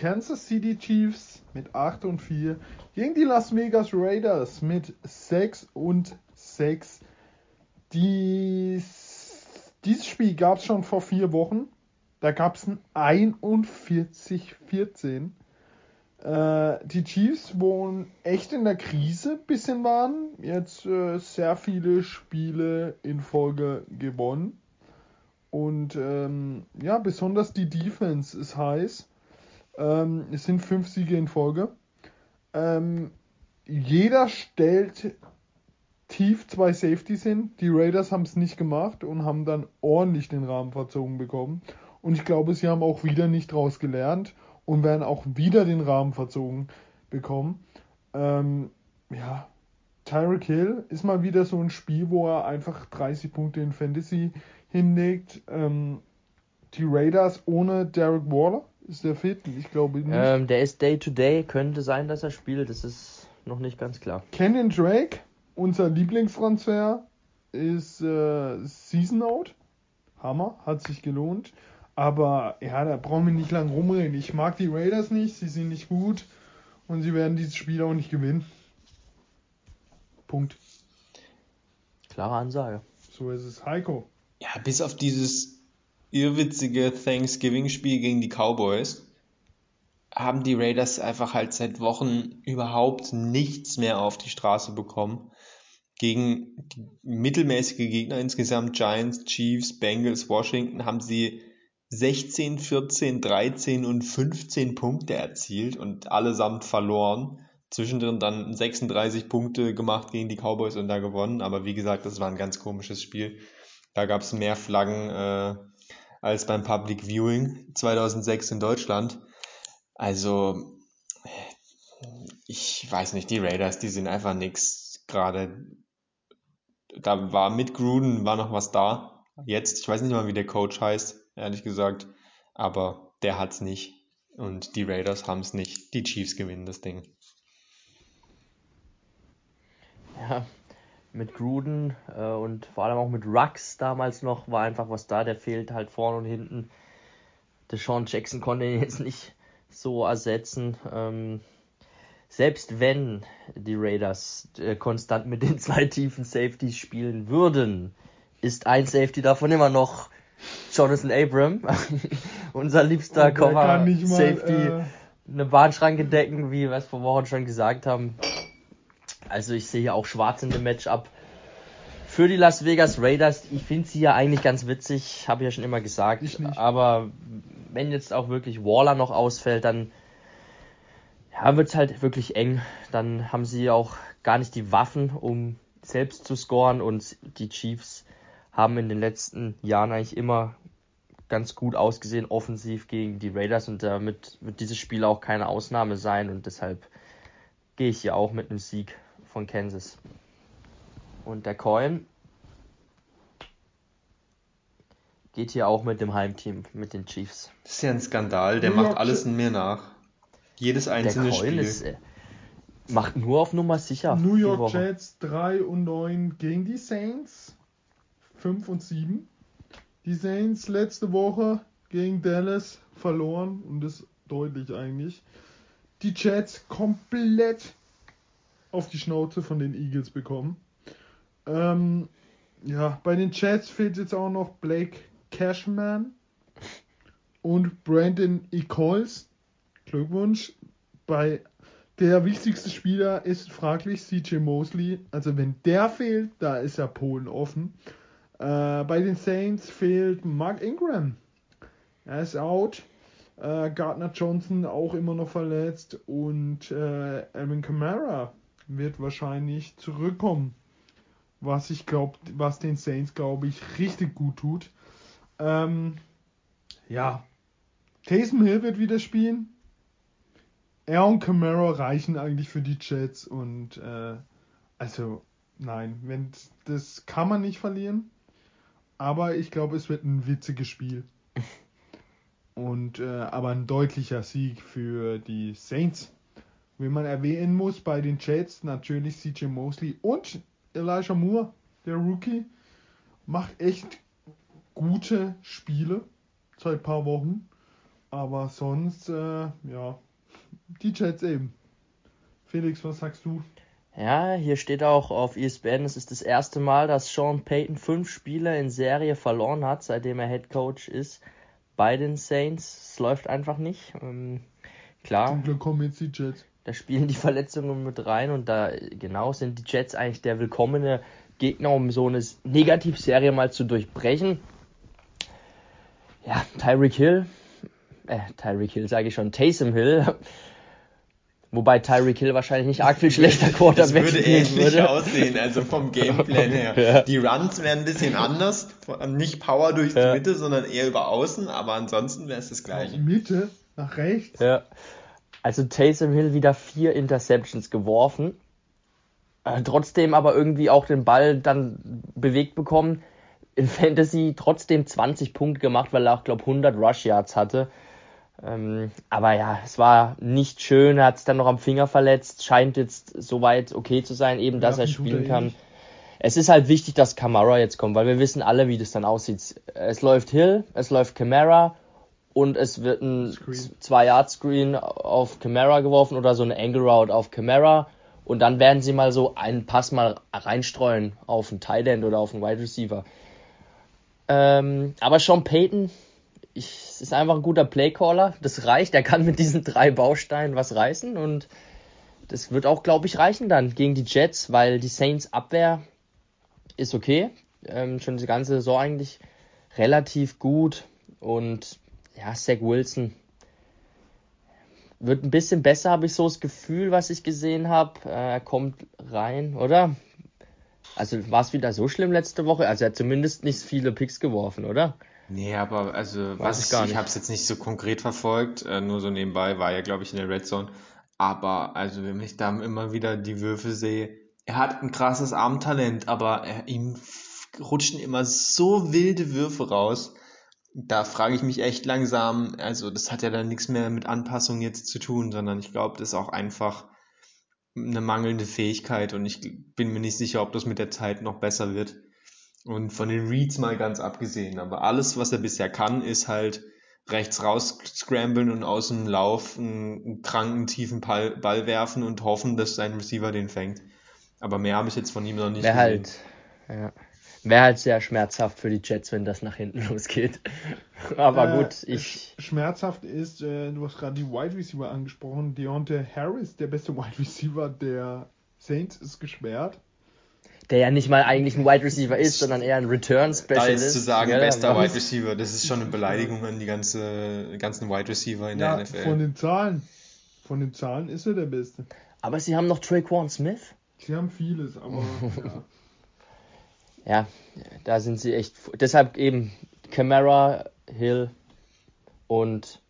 Kansas City Chiefs mit 8 und 4 gegen die Las Vegas Raiders mit 6 und 6. Dies, dieses Spiel gab es schon vor vier Wochen. Da gab es ein 41-14. Äh, die Chiefs, wo echt in der Krise ein bisschen waren, jetzt äh, sehr viele Spiele in Folge gewonnen. Und ähm, ja, besonders die Defense ist heiß. Ähm, es sind fünf Siege in Folge. Ähm, jeder stellt tief zwei Safeties hin. Die Raiders haben es nicht gemacht und haben dann ordentlich den Rahmen verzogen bekommen. Und ich glaube, sie haben auch wieder nicht draus gelernt und werden auch wieder den Rahmen verzogen bekommen. Ähm, ja, Tyreek Hill ist mal wieder so ein Spiel, wo er einfach 30 Punkte in Fantasy hinlegt. Ähm, die Raiders ohne Derek Waller ist der fit? Ich glaube nicht. Ähm, der ist Day to Day, könnte sein, dass er spielt. Das ist noch nicht ganz klar. Kenyon Drake, unser Lieblingstransfer, ist äh, Season Out. Hammer, hat sich gelohnt. Aber ja, da brauchen wir nicht lang rumreden. Ich mag die Raiders nicht, sie sind nicht gut und sie werden dieses Spiel auch nicht gewinnen. Punkt. Klare Ansage. So ist es. Heiko. Ja, bis auf dieses irrwitzige Thanksgiving-Spiel gegen die Cowboys haben die Raiders einfach halt seit Wochen überhaupt nichts mehr auf die Straße bekommen. Gegen mittelmäßige Gegner insgesamt, Giants, Chiefs, Bengals, Washington, haben sie 16, 14, 13 und 15 Punkte erzielt und allesamt verloren. Zwischendrin dann 36 Punkte gemacht gegen die Cowboys und da gewonnen. Aber wie gesagt, das war ein ganz komisches Spiel. Da gab es mehr Flaggen äh, als beim Public Viewing 2006 in Deutschland. Also, ich weiß nicht, die Raiders, die sind einfach nix. Gerade da war mit Gruden war noch was da. Jetzt, ich weiß nicht mal, wie der Coach heißt ehrlich gesagt. Aber der hat's nicht. Und die Raiders haben es nicht. Die Chiefs gewinnen das Ding. Ja, mit Gruden äh, und vor allem auch mit Rux damals noch war einfach was da. Der fehlt halt vorne und hinten. Der Sean Jackson konnte ihn jetzt nicht so ersetzen. Ähm, selbst wenn die Raiders äh, konstant mit den zwei tiefen Safeties spielen würden, ist ein Safety davon immer noch Jonathan Abram, unser liebster Cover Safety, äh... eine Bahnschranke decken, wie wir es vor Wochen schon gesagt haben. Also ich sehe hier auch schwarz in dem Matchup. Für die Las Vegas Raiders, ich finde sie ja eigentlich ganz witzig, habe ich ja schon immer gesagt. Aber wenn jetzt auch wirklich Waller noch ausfällt, dann ja, wird es halt wirklich eng. Dann haben sie auch gar nicht die Waffen, um selbst zu scoren und die Chiefs haben in den letzten Jahren eigentlich immer ganz gut ausgesehen offensiv gegen die Raiders und damit wird dieses Spiel auch keine Ausnahme sein und deshalb gehe ich hier auch mit einem Sieg von Kansas. Und der Coin geht hier auch mit dem Heimteam, mit den Chiefs. Das ist ja ein Skandal, der macht alles in mir nach. Jedes einzelne der Spiel. Ist, äh, macht nur auf Nummer sicher. New York Jets 3 und 9 gegen die Saints 5 und 7. Die Saints letzte Woche gegen Dallas verloren und das deutlich eigentlich. Die Jets komplett auf die Schnauze von den Eagles bekommen. Ähm, ja, bei den Jets fehlt jetzt auch noch Blake Cashman und Brandon Eccles. Glückwunsch. Bei der wichtigste Spieler ist fraglich CJ Mosley. Also wenn der fehlt, da ist ja Polen offen. Äh, bei den Saints fehlt Mark Ingram. Er ist out. Äh, Gardner Johnson auch immer noch verletzt und äh, Alvin Kamara wird wahrscheinlich zurückkommen. Was ich glaube, was den Saints glaube ich richtig gut tut. Ähm, ja, Taysom Hill wird wieder spielen. Er und Camaro reichen eigentlich für die Jets und äh, also nein, wenn das kann man nicht verlieren. Aber ich glaube, es wird ein witziges Spiel. Und äh, aber ein deutlicher Sieg für die Saints. Wenn man erwähnen muss, bei den Jets natürlich CJ Mosley und Elijah Moore, der Rookie, macht echt gute Spiele seit ein paar Wochen. Aber sonst, äh, ja, die Jets eben. Felix, was sagst du? Ja, hier steht auch auf ESPN, es ist das erste Mal, dass Sean Payton fünf Spiele in Serie verloren hat, seitdem er Head Coach ist bei den Saints. Es läuft einfach nicht. Ähm, klar. Zum Glück kommen jetzt die Jets. Da spielen die Verletzungen mit rein und da genau sind die Jets eigentlich der willkommene Gegner, um so eine Negativserie mal zu durchbrechen. Ja, Tyreek Hill, äh, Tyreek Hill sage ich schon, Taysom Hill. Wobei Tyreek Hill wahrscheinlich nicht arg viel schlechter Quarterback Das würde ähnlich würde. aussehen, also vom Gameplan her. ja. Die Runs wären ein bisschen anders, nicht Power durch ja. die Mitte, sondern eher über außen, aber ansonsten wäre es das gleiche. Mitte, nach rechts. Ja. Also Taysom Hill wieder vier Interceptions geworfen. Äh, trotzdem aber irgendwie auch den Ball dann bewegt bekommen. In Fantasy trotzdem 20 Punkte gemacht, weil er auch, glaube 100 Rush Yards hatte. Ähm, aber ja, es war nicht schön. Er hat es dann noch am Finger verletzt. Scheint jetzt soweit okay zu sein, eben, dass ja, er spielen kann. Es ist halt wichtig, dass Camara jetzt kommt, weil wir wissen alle, wie das dann aussieht. Es läuft Hill, es läuft Camara und es wird ein 2-Yard-Screen auf Camara geworfen oder so eine Angle Route auf Camara und dann werden sie mal so einen Pass mal reinstreuen auf einen Tight End oder auf einen Wide Receiver. Ähm, aber Sean Payton, ich, ist einfach ein guter Playcaller. Das reicht. Er kann mit diesen drei Bausteinen was reißen und das wird auch, glaube ich, reichen dann gegen die Jets, weil die Saints Abwehr ist okay. Ähm, schon die ganze Saison eigentlich relativ gut und ja, Zach Wilson wird ein bisschen besser, habe ich so das Gefühl, was ich gesehen habe. Äh, er kommt rein, oder? Also war es wieder so schlimm letzte Woche? Also er hat zumindest nicht viele Picks geworfen, oder? Nee, aber also Weiß was ich, gar nicht. ich habe es jetzt nicht so konkret verfolgt, äh, nur so nebenbei war er, glaube ich, in der Red Zone. Aber also wenn ich da immer wieder die Würfe sehe, er hat ein krasses Armtalent, aber er, ihm rutschen immer so wilde Würfe raus da frage ich mich echt langsam, also das hat ja dann nichts mehr mit Anpassung jetzt zu tun, sondern ich glaube, das ist auch einfach eine mangelnde Fähigkeit und ich bin mir nicht sicher, ob das mit der Zeit noch besser wird. Und von den Reads mal ganz abgesehen, aber alles, was er bisher kann, ist halt rechts raus scramblen und aus dem Lauf einen, einen kranken, tiefen Ball, Ball, werfen und hoffen, dass sein Receiver den fängt. Aber mehr habe ich jetzt von ihm noch nicht Wäre halt, ja. Wäre halt sehr schmerzhaft für die Jets, wenn das nach hinten losgeht. Aber äh, gut, ich. Schmerzhaft ist, äh, du hast gerade die Wide Receiver angesprochen. Deontay Harris, der beste Wide Receiver der Saints, ist gesperrt. Der ja nicht mal eigentlich ein Wide Receiver ist, sondern eher ein Return Specialist. Da jetzt zu sagen, ja, bester Wide Receiver, das ist schon eine Beleidigung an die ganze, ganzen Wide Receiver in ja, der NFL. Von den Zahlen. Von den Zahlen ist er der Beste. Aber sie haben noch Traquan Smith. Sie haben vieles, aber ja ja, da sind sie echt. Deshalb eben Camara, Hill und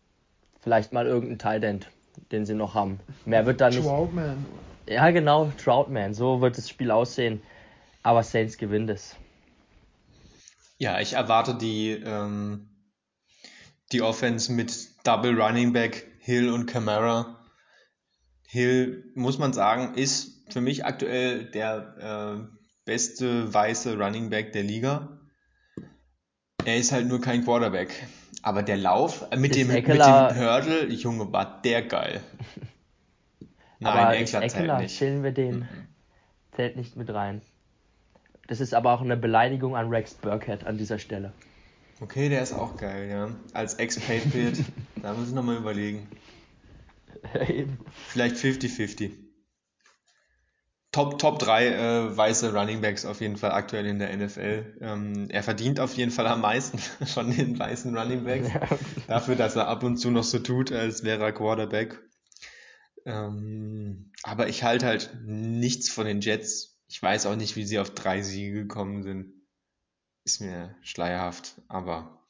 vielleicht mal irgendein Tight End, den sie noch haben. Mehr wird da nicht. Troutman. Ja, genau, Troutman. So wird das Spiel aussehen. Aber Saints gewinnt es. Ja, ich erwarte die, ähm, die Offense mit Double Running Back Hill und Camara. Hill, muss man sagen, ist für mich aktuell der äh, beste weiße Running Back der Liga. Er ist halt nur kein Quarterback. Aber der Lauf äh, mit, dem, mit dem Hurdle, Junge, war der geil. Nein, aber Eckler, zählt nicht. Zählen wir den. Mhm. Zählt nicht mit rein. Das ist aber auch eine Beleidigung an Rex Burkhead an dieser Stelle. Okay, der ist auch geil, ja. Als Ex-Patriot, da muss ich nochmal überlegen. Vielleicht 50-50. Top, Top 3 äh, weiße Running Backs auf jeden Fall aktuell in der NFL. Ähm, er verdient auf jeden Fall am meisten von den weißen Running Backs. Ja. Dafür, dass er ab und zu noch so tut, als wäre er Quarterback. Ähm, aber ich halte halt nichts von den Jets. Ich weiß auch nicht, wie sie auf drei Siege gekommen sind. Ist mir schleierhaft. Aber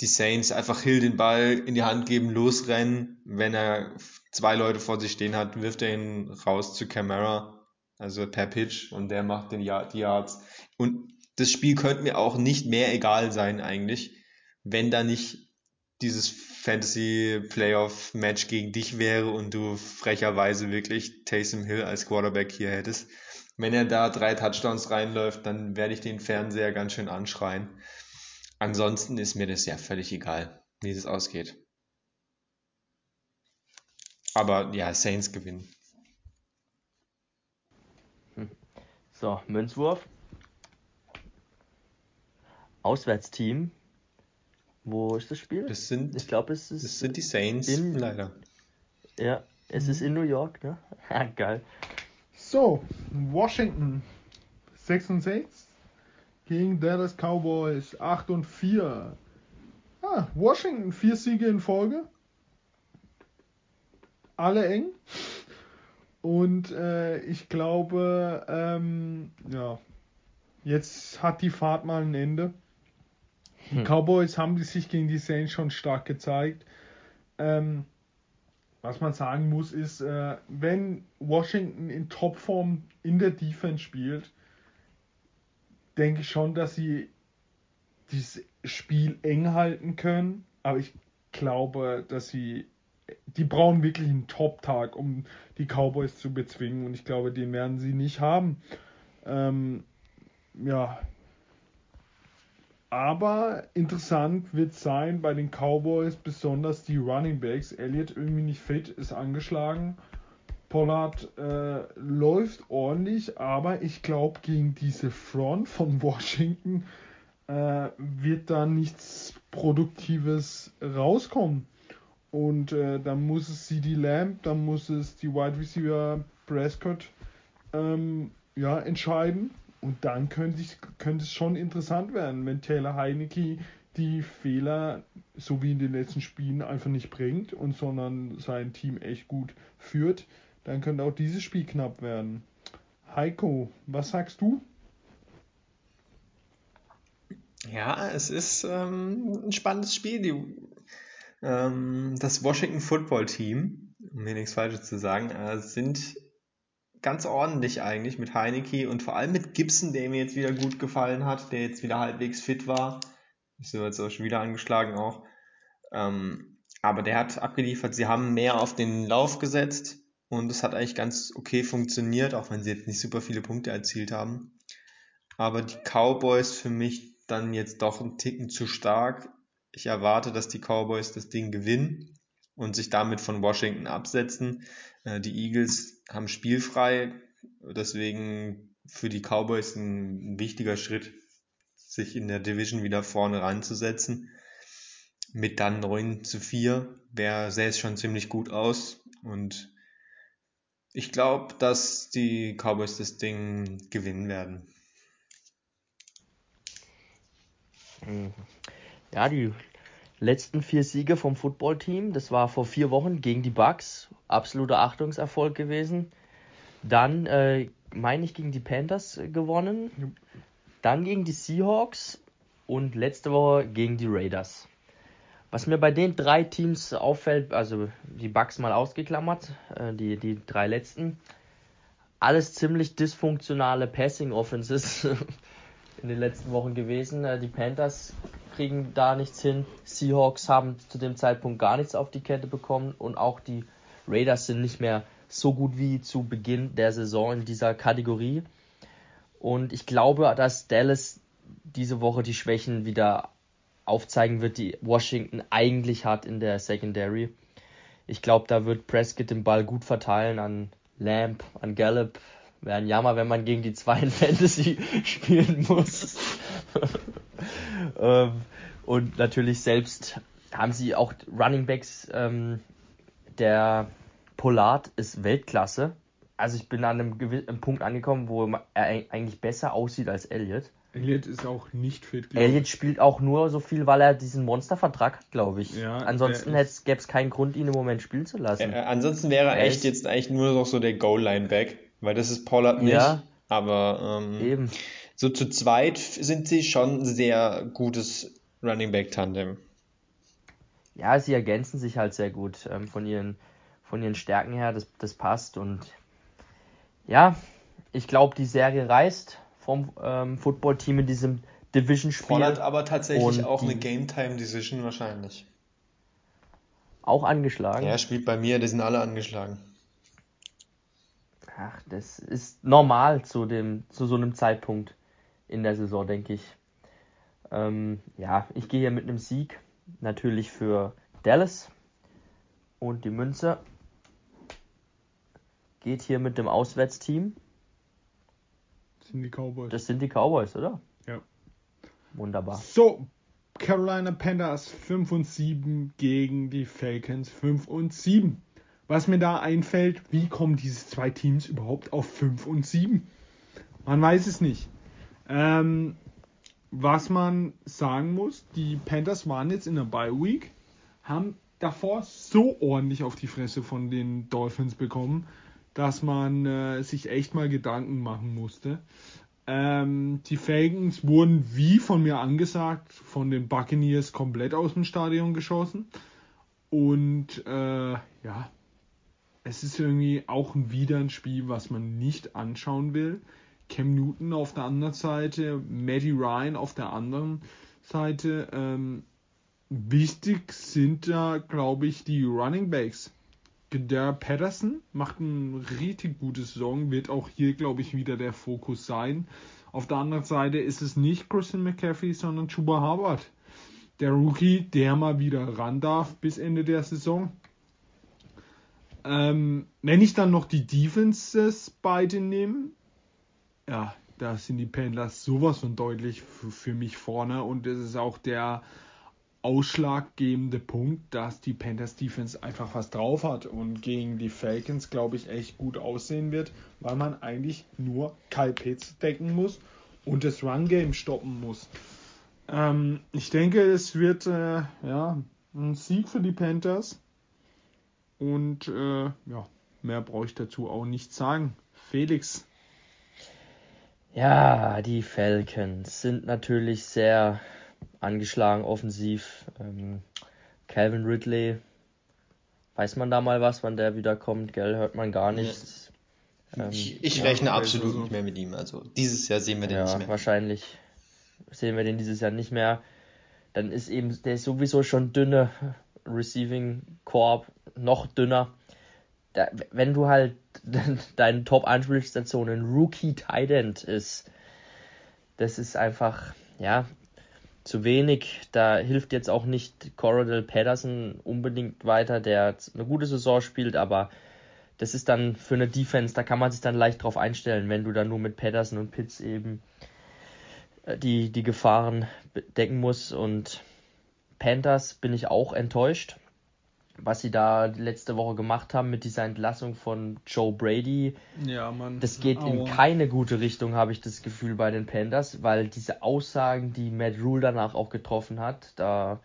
die Saints einfach Hill den Ball in die Hand geben, losrennen. Wenn er zwei Leute vor sich stehen hat, wirft er ihn raus zu Camara also per Pitch und der macht den Yard, die Yards. Und das Spiel könnte mir auch nicht mehr egal sein eigentlich, wenn da nicht dieses Fantasy Playoff Match gegen dich wäre und du frecherweise wirklich Taysom Hill als Quarterback hier hättest. Wenn er da drei Touchdowns reinläuft, dann werde ich den Fernseher ganz schön anschreien. Ansonsten ist mir das ja völlig egal, wie es ausgeht. Aber ja, Saints gewinnen. So, Münzwurf. Auswärtsteam. Wo ist das Spiel? Das sind, ich glaube, es ist. Das sind die Saints, in, leider. Ja, es mhm. ist in New York, ne? Geil. So, Washington 6 und 6 gegen Dallas Cowboys 8 und 4. Ah, Washington vier Siege in Folge. Alle eng. Und äh, ich glaube, ähm, ja, jetzt hat die Fahrt mal ein Ende. Die hm. Cowboys haben sich gegen die Saints schon stark gezeigt. Ähm, was man sagen muss, ist, äh, wenn Washington in Topform in der Defense spielt, denke ich schon, dass sie dieses Spiel eng halten können. Aber ich glaube, dass sie die brauchen wirklich einen Top-Tag, um die Cowboys zu bezwingen. Und ich glaube, den werden sie nicht haben. Ähm, ja. Aber interessant wird sein bei den Cowboys, besonders die Running Backs. Elliott irgendwie nicht fit, ist angeschlagen. Pollard äh, läuft ordentlich, aber ich glaube, gegen diese Front von Washington äh, wird da nichts Produktives rauskommen. Und äh, dann muss es CD Lamb, dann muss es die Wide Receiver Prescott ähm, ja, entscheiden. Und dann könnte, ich, könnte es schon interessant werden, wenn Taylor Heinecke die Fehler, so wie in den letzten Spielen, einfach nicht bringt und sondern sein Team echt gut führt. Dann könnte auch dieses Spiel knapp werden. Heiko, was sagst du? Ja, es ist ähm, ein spannendes Spiel. Die ähm, das Washington Football Team, um mir nichts Falsches zu sagen, äh, sind ganz ordentlich eigentlich mit Heineke und vor allem mit Gibson, der mir jetzt wieder gut gefallen hat, der jetzt wieder halbwegs fit war. Ist jetzt auch schon wieder angeschlagen auch. Ähm, aber der hat abgeliefert. Sie haben mehr auf den Lauf gesetzt und es hat eigentlich ganz okay funktioniert, auch wenn sie jetzt nicht super viele Punkte erzielt haben. Aber die Cowboys für mich dann jetzt doch einen Ticken zu stark. Ich erwarte, dass die Cowboys das Ding gewinnen und sich damit von Washington absetzen. Äh, die Eagles haben spielfrei, deswegen für die Cowboys ein wichtiger Schritt, sich in der Division wieder vorne ranzusetzen. Mit dann 9 zu 4 wäre, sähe es schon ziemlich gut aus und ich glaube, dass die Cowboys das Ding gewinnen werden. Mhm. Ja, die letzten vier Siege vom Footballteam, das war vor vier Wochen gegen die Bucks, absoluter Achtungserfolg gewesen. Dann, äh, meine ich, gegen die Panthers gewonnen. Dann gegen die Seahawks und letzte Woche gegen die Raiders. Was mir bei den drei Teams auffällt, also die Bucks mal ausgeklammert, äh, die, die drei letzten, alles ziemlich dysfunktionale Passing Offenses. in den letzten Wochen gewesen. Äh, die Panthers kriegen da nichts hin. Seahawks haben zu dem Zeitpunkt gar nichts auf die Kette bekommen und auch die Raiders sind nicht mehr so gut wie zu Beginn der Saison in dieser Kategorie. Und ich glaube, dass Dallas diese Woche die Schwächen wieder aufzeigen wird, die Washington eigentlich hat in der Secondary. Ich glaube, da wird Prescott den Ball gut verteilen an Lamp, an Gallup. Wäre ein Jammer, wenn man gegen die zwei in Fantasy spielen muss. Ähm, und natürlich selbst haben sie auch Running Backs. Ähm, der Pollard ist Weltklasse. Also ich bin an einem, einem Punkt angekommen, wo er eigentlich besser aussieht als Elliott. Elliott ist auch nicht fit. Elliott spielt auch nur so viel, weil er diesen Monstervertrag hat, glaube ich. Ja, ansonsten gäbe es keinen Grund, ihn im Moment spielen zu lassen. Äh, ansonsten wäre er echt jetzt eigentlich nur noch so der Goal-Line-Back, weil das ist Pollard nicht. Ja, aber ähm, eben. So zu zweit sind sie schon sehr gutes Running Back-Tandem. Ja, sie ergänzen sich halt sehr gut ähm, von, ihren, von ihren Stärken her, das, das passt und ja, ich glaube, die Serie reißt vom ähm, Football-Team in diesem Division-Spiel. Fordert aber tatsächlich und auch eine Game-Time-Decision wahrscheinlich. Auch angeschlagen? Ja, spielt bei mir, die sind alle angeschlagen. Ach, das ist normal zu, dem, zu so einem Zeitpunkt in der Saison, denke ich. Ähm, ja, ich gehe hier mit einem Sieg. Natürlich für Dallas. Und die Münze geht hier mit dem Auswärtsteam sind die Cowboys. Das sind die Cowboys, oder? Ja. Wunderbar. So, Carolina Panthers 5 und 7 gegen die Falcons 5 und 7. Was mir da einfällt, wie kommen diese zwei Teams überhaupt auf 5 und 7? Man weiß es nicht. Ähm, was man sagen muss, die Panthers waren jetzt in der Bye Week, haben davor so ordentlich auf die Fresse von den Dolphins bekommen, dass man äh, sich echt mal Gedanken machen musste. Ähm, die Falcons wurden, wie von mir angesagt, von den Buccaneers komplett aus dem Stadion geschossen. Und äh, ja, es ist irgendwie auch wieder ein Spiel, was man nicht anschauen will. Cam Newton auf der anderen Seite, Matty Ryan auf der anderen Seite. Ähm, wichtig sind da, glaube ich, die Running Backs der Patterson macht ein richtig gutes Song, wird auch hier, glaube ich, wieder der Fokus sein. Auf der anderen Seite ist es nicht Christian McCaffrey, sondern Chuba Hubbard. Der Rookie, der mal wieder ran darf bis Ende der Saison. Ähm, wenn ich dann noch die Defenses beide nehme, ja, da sind die Pendlers sowas von deutlich für mich vorne und es ist auch der ausschlaggebende Punkt, dass die Panthers Defense einfach was drauf hat und gegen die Falcons, glaube ich, echt gut aussehen wird, weil man eigentlich nur Kyle Pitts decken muss und das Run Game stoppen muss. Ähm, ich denke, es wird äh, ja, ein Sieg für die Panthers und äh, ja, mehr brauche ich dazu auch nicht sagen. Felix. Ja, die Falcons sind natürlich sehr angeschlagen offensiv. Ähm, Calvin Ridley, weiß man da mal was, wann der wieder kommt, gell? Hört man gar nichts. Ähm, ich, ich rechne ja, absolut so. nicht mehr mit ihm. Also dieses Jahr sehen wir den ja, nicht mehr. Wahrscheinlich sehen wir den dieses Jahr nicht mehr. Dann ist eben der ist sowieso schon dünne Receiving Korb, noch dünner. Da, wenn du halt deine Top-Anspielstation ein Rookie Tight End ist, das ist einfach, ja, zu wenig. Da hilft jetzt auch nicht Corodell Pedersen unbedingt weiter, der eine gute Saison spielt, aber das ist dann für eine Defense, da kann man sich dann leicht drauf einstellen, wenn du dann nur mit Pedersen und Pitts eben äh, die, die Gefahren decken musst. Und Panthers bin ich auch enttäuscht was sie da letzte Woche gemacht haben mit dieser Entlassung von Joe Brady. Ja, Mann. Das geht Aua. in keine gute Richtung, habe ich das Gefühl bei den Panthers, weil diese Aussagen, die Matt Rule danach auch getroffen hat, da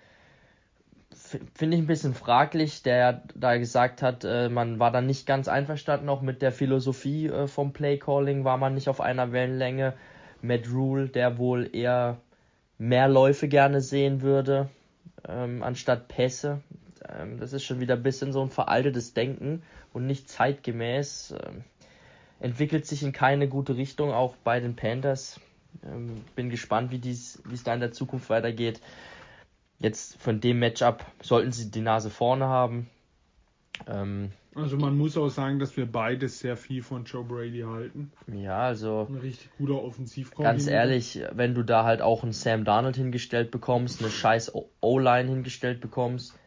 finde ich ein bisschen fraglich, der da gesagt hat, äh, man war dann nicht ganz einverstanden auch mit der Philosophie äh, vom Play Calling, war man nicht auf einer Wellenlänge. Matt Rule, der wohl eher mehr Läufe gerne sehen würde, ähm, anstatt Pässe. Ähm, das ist schon wieder ein bisschen so ein veraltetes Denken und nicht zeitgemäß. Ähm, entwickelt sich in keine gute Richtung, auch bei den Panthers. Ähm, bin gespannt, wie es da in der Zukunft weitergeht. Jetzt von dem Matchup sollten sie die Nase vorne haben. Ähm, also man muss auch sagen, dass wir beide sehr viel von Joe Brady halten. Ja, also ein richtig guter Offensivkoordinator. Ganz ehrlich, wenn du da halt auch einen Sam Darnold hingestellt bekommst, eine scheiß O-Line hingestellt bekommst,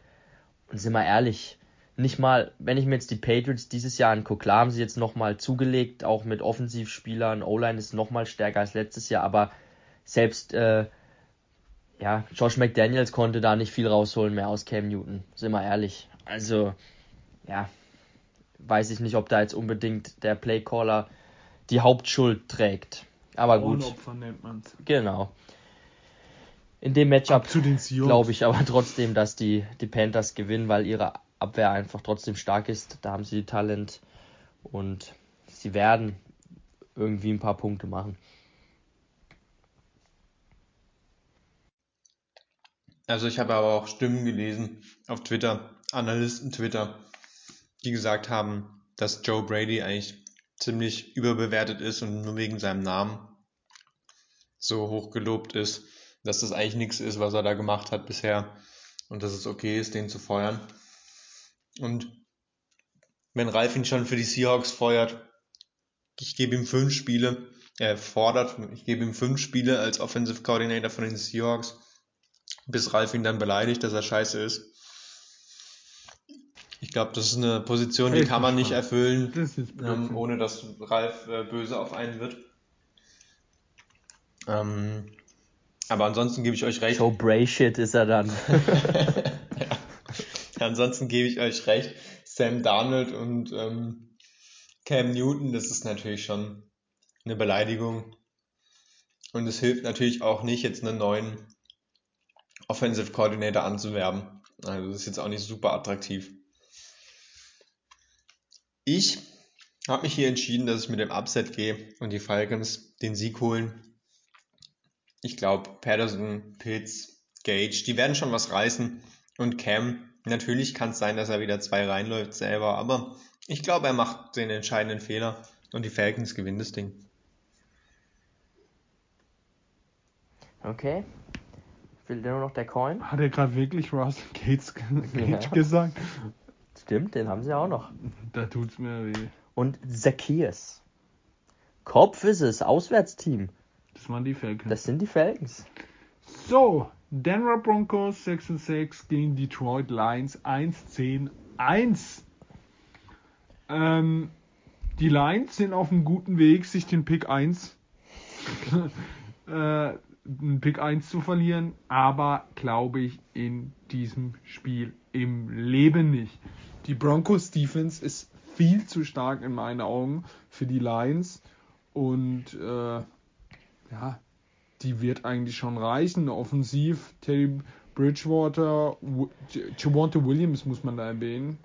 und sind wir ehrlich, nicht mal, wenn ich mir jetzt die Patriots dieses Jahr angucke, klar haben sie jetzt nochmal zugelegt, auch mit Offensivspielern, O-Line ist nochmal stärker als letztes Jahr, aber selbst äh, ja, Josh McDaniels konnte da nicht viel rausholen mehr aus Cam Newton, sind wir ehrlich. Also, ja, weiß ich nicht, ob da jetzt unbedingt der Playcaller die Hauptschuld trägt. Aber gut. Opfer nennt man's. Genau. In dem Matchup glaube ich aber trotzdem, dass die, die Panthers gewinnen, weil ihre Abwehr einfach trotzdem stark ist. Da haben sie Talent und sie werden irgendwie ein paar Punkte machen. Also ich habe aber auch Stimmen gelesen auf Twitter, Analysten Twitter, die gesagt haben, dass Joe Brady eigentlich ziemlich überbewertet ist und nur wegen seinem Namen so hoch gelobt ist, dass das eigentlich nichts ist, was er da gemacht hat bisher und dass es okay ist, den zu feuern. Und wenn Ralf ihn schon für die Seahawks feuert, ich gebe ihm fünf Spiele, er fordert, ich gebe ihm fünf Spiele als Offensive Coordinator von den Seahawks, bis Ralf ihn dann beleidigt, dass er scheiße ist. Ich glaube, das ist eine Position, die kann man nicht erfüllen, ähm, ohne dass Ralf äh, böse auf einen wird. Ähm, aber ansonsten gebe ich euch recht. So Bray-Shit ist er dann. ja. Ansonsten gebe ich euch recht. Sam Darnold und ähm, Cam Newton, das ist natürlich schon eine Beleidigung. Und es hilft natürlich auch nicht, jetzt einen neuen Offensive Coordinator anzuwerben. Also das ist jetzt auch nicht super attraktiv. Ich habe mich hier entschieden, dass ich mit dem Upset gehe und die Falcons den Sieg holen. Ich glaube, Patterson, Pitts, Gage, die werden schon was reißen. Und Cam, natürlich kann es sein, dass er wieder zwei reinläuft selber, aber ich glaube, er macht den entscheidenden Fehler und die Falcons gewinnen das Ding. Okay. Fehlt nur noch der Coin? Hat er gerade wirklich Russell Gates ja. gesagt? Stimmt, den haben sie auch noch. Da tut's mir weh. Und Zacchaeus. Kopf ist es, Auswärtsteam. Das waren die Falcons. Das sind die Falcons. So, Denver Broncos 6 und 6 gegen Detroit Lions 1 10 1. Ähm, die Lions sind auf einem guten Weg, sich den Pick 1 äh, Pick 1 zu verlieren, aber glaube ich in diesem Spiel im Leben nicht. Die Broncos Defense ist viel zu stark in meinen Augen für die Lions und äh, ja, die wird eigentlich schon reichen. Offensiv Teddy Bridgewater, Javonte Williams muss man da erwähnen,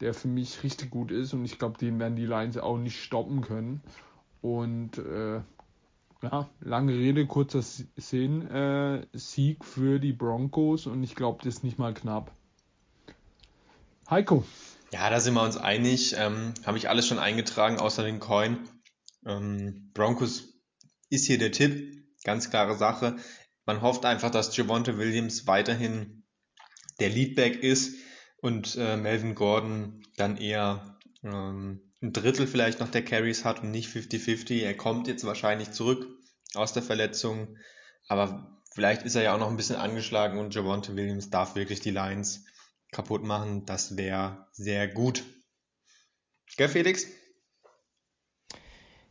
der für mich richtig gut ist und ich glaube, den werden die Lions auch nicht stoppen können. Und äh, ja, lange Rede, kurzer Sinn, äh, Sieg für die Broncos und ich glaube, das ist nicht mal knapp. Heiko. Ja, da sind wir uns einig. Ähm, Habe ich alles schon eingetragen, außer den Coin. Ähm, Broncos ist hier der Tipp. Ganz klare Sache. Man hofft einfach, dass Javonte Williams weiterhin der Leadback ist und äh, Melvin Gordon dann eher ähm, ein Drittel vielleicht noch der Carries hat und nicht 50-50. Er kommt jetzt wahrscheinlich zurück aus der Verletzung, aber vielleicht ist er ja auch noch ein bisschen angeschlagen und Javonte Williams darf wirklich die Lines kaputt machen. Das wäre sehr gut. Gell, Felix?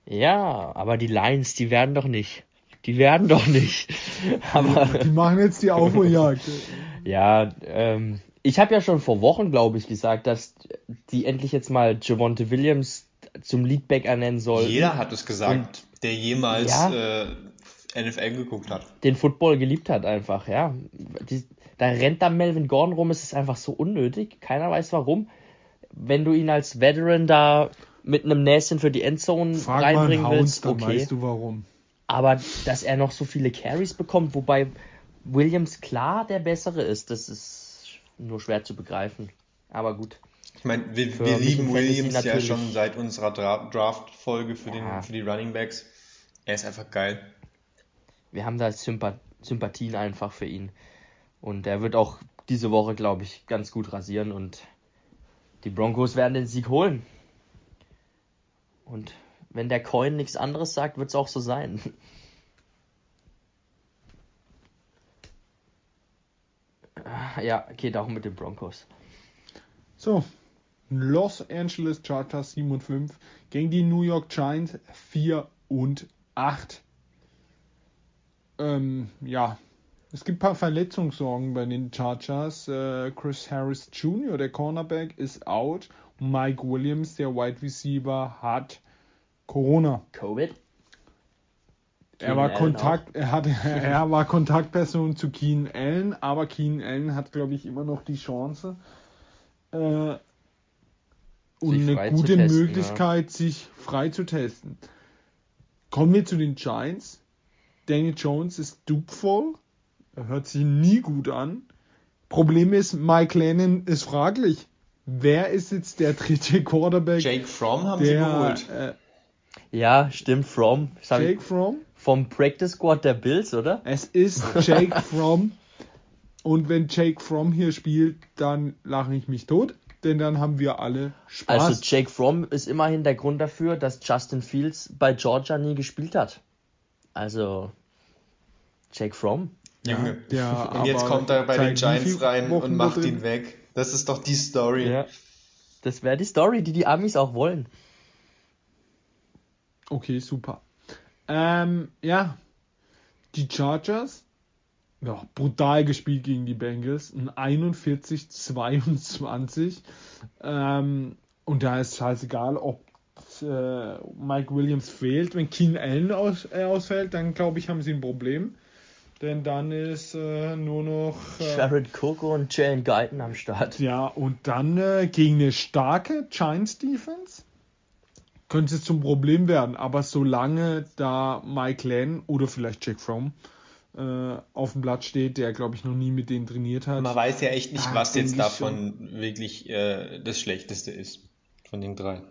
Ja, aber die Lions, die werden doch nicht. Die werden doch nicht. aber, die machen jetzt die Aufholjagd. ja, ähm, ich habe ja schon vor Wochen, glaube ich, gesagt, dass die endlich jetzt mal Javonte Williams zum Leadback ernennen soll. Jeder hat es gesagt, Und, der jemals ja, äh, NFL geguckt hat. Den Football geliebt hat einfach, ja. Die, da rennt da Melvin Gordon rum, es ist einfach so unnötig. Keiner weiß warum. Wenn du ihn als Veteran da mit einem Näschen für die Endzone Frag reinbringen willst, okay. weißt du warum. Aber dass er noch so viele Carries bekommt, wobei Williams klar der bessere ist, das ist nur schwer zu begreifen. Aber gut. Ich meine, wir, wir lieben Williams ja schon seit unserer Draft-Folge für, ja. für die Running Backs. Er ist einfach geil. wir haben da Sympath Sympathien einfach für ihn. Und er wird auch diese Woche, glaube ich, ganz gut rasieren und die Broncos werden den Sieg holen. Und wenn der Coin nichts anderes sagt, wird es auch so sein. ja, geht auch mit den Broncos. So, Los Angeles Chargers 7 und 5 gegen die New York Giants 4 und 8. Ähm, ja, es gibt ein paar Verletzungssorgen bei den Chargers. Äh, Chris Harris Jr., der Cornerback, ist out. Mike Williams, der Wide Receiver, hat Corona. Covid? er war Kontakt, er hat, er war Kontaktperson zu Keen Allen, aber Keen Allen hat, glaube ich, immer noch die Chance äh, und eine gute testen, Möglichkeit, ja. sich frei zu testen. Kommen wir zu den Giants. Danny Jones ist dupvoll. Er hört sich nie gut an. Problem ist, Mike Lennon ist fraglich. Wer ist jetzt der dritte Quarterback? Jake Fromm haben der, sie geholt. Äh, ja, stimmt, Fromm. Jake Fromm? Vom Practice Squad der Bills, oder? Es ist Jake Fromm. Und wenn Jake Fromm hier spielt, dann lache ich mich tot, denn dann haben wir alle Spaß. Also Jake Fromm ist immerhin der Grund dafür, dass Justin Fields bei Georgia nie gespielt hat. Also Jake Fromm. Junge. Ja, und jetzt kommt er bei den Giants rein Wochen und macht ihn weg. Das ist doch die Story. Ja. Das wäre die Story, die die Amis auch wollen. Okay, super. Ähm, ja, die Chargers, ja, brutal gespielt gegen die Bengals, ein 41-22. Ähm, und da ist scheißegal, ob äh, Mike Williams fehlt. Wenn Keen Allen aus, äh, ausfällt, dann glaube ich, haben sie ein Problem. Denn dann ist äh, nur noch. Äh, Jared Cook und Jalen Guyton am Start. Ja, und dann äh, gegen eine starke Giants Defense könnte es zum Problem werden. Aber solange da Mike Lenn oder vielleicht Jack Fromm äh, auf dem Blatt steht, der glaube ich noch nie mit denen trainiert hat. Man weiß ja echt nicht, was jetzt davon schon. wirklich äh, das Schlechteste ist. Von den drei.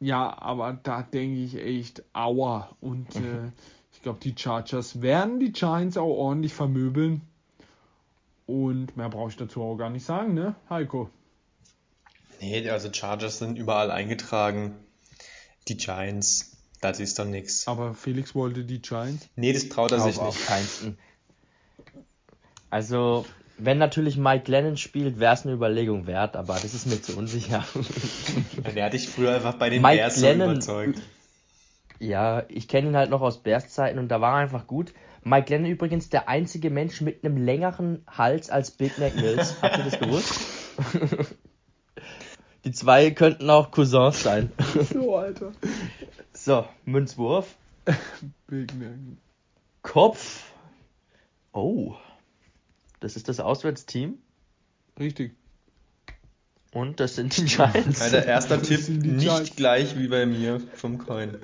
Ja, aber da denke ich echt, aua. Und äh, ich glaube, die Chargers werden die Giants auch ordentlich vermöbeln. Und mehr brauche ich dazu auch gar nicht sagen, ne, Heiko? Nee, also Chargers sind überall eingetragen. Die Giants, das ist doch nichts. Aber Felix wollte die Giants? Nee, das traut er sich nicht. Keinsten. Also, wenn natürlich Mike Lennon spielt, wäre es eine Überlegung wert, aber das ist mir zu unsicher. Der hat dich früher einfach bei den Mike Bears Lennon, überzeugt. Ja, ich kenne ihn halt noch aus Bears Zeiten und da war er einfach gut. Mike Lennon übrigens der einzige Mensch mit einem längeren Hals als Big Mac Mills. Habt ihr das gewusst? Die zwei könnten auch Cousins sein. So, Alter. So, Münzwurf. Big Mac. Kopf. Oh. Das ist das Auswärtsteam. Richtig. Und das sind die Giants. Alter, erster Tipp nicht Giants. gleich wie bei mir vom Coin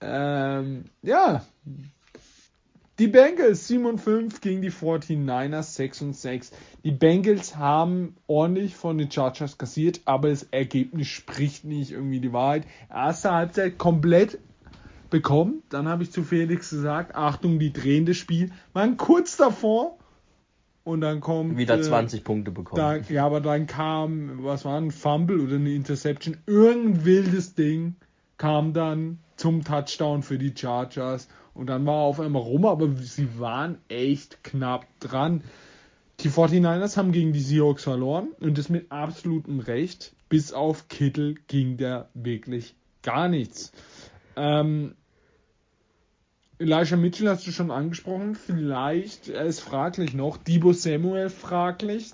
ähm, ja. Die Bengals 7 und 5 gegen die 49ers 6 und 6. Die Bengals haben ordentlich von den Chargers kassiert, aber das Ergebnis spricht nicht irgendwie die Wahrheit. Erste Halbzeit komplett bekommen. Dann habe ich zu Felix gesagt, Achtung, die drehen das Spiel. Waren kurz davor. Und dann kommt. Wieder 20 äh, Punkte bekommen. Da, ja, aber dann kam, was war ein Fumble oder eine Interception? Irgendein wildes Ding kam dann zum Touchdown für die Chargers und dann war auf einmal rum, aber sie waren echt knapp dran. Die 49ers haben gegen die Seahawks verloren und das mit absolutem Recht. Bis auf Kittel ging da wirklich gar nichts. Ähm, Elijah Mitchell hast du schon angesprochen. Vielleicht, er ist fraglich noch. Debo Samuel fraglich.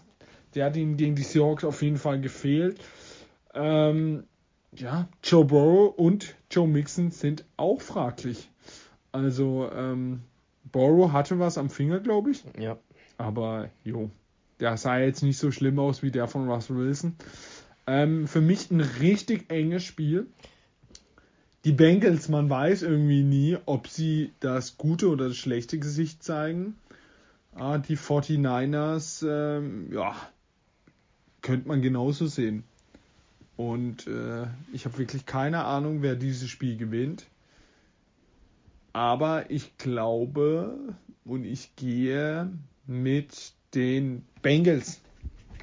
Der hat ihm gegen die Seahawks auf jeden Fall gefehlt. Ähm, ja, Joe Burrow und Joe Mixon sind auch fraglich. Also, ähm, Burrow hatte was am Finger, glaube ich. Ja. Aber, jo, der sah jetzt nicht so schlimm aus wie der von Russell Wilson. Ähm, für mich ein richtig enges Spiel. Die Bengals, man weiß irgendwie nie, ob sie das gute oder das schlechte Gesicht zeigen. Ah, die 49ers, ähm, ja, könnte man genauso sehen. Und äh, ich habe wirklich keine Ahnung, wer dieses Spiel gewinnt. Aber ich glaube und ich gehe mit den Bengals.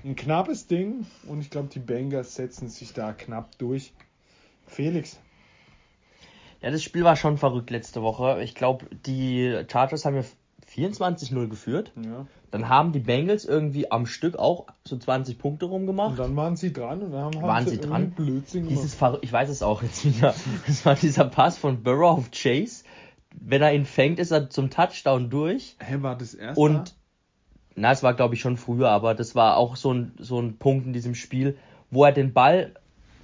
Ein knappes Ding und ich glaube, die Bengals setzen sich da knapp durch. Felix. Ja, das Spiel war schon verrückt letzte Woche. Ich glaube, die Chargers haben ja 24-0 geführt. Ja. Dann haben die Bengals irgendwie am Stück auch so 20 Punkte rumgemacht. Und dann waren sie dran und dann haben, waren sie, dran. Blödsinn Dieses Ver ich weiß es auch jetzt wieder. Das war dieser Pass von Burrow auf Chase. Wenn er ihn fängt, ist er zum Touchdown durch. Hä, war das erste? Und na, es war glaube ich schon früher, aber das war auch so ein, so ein Punkt in diesem Spiel, wo er den Ball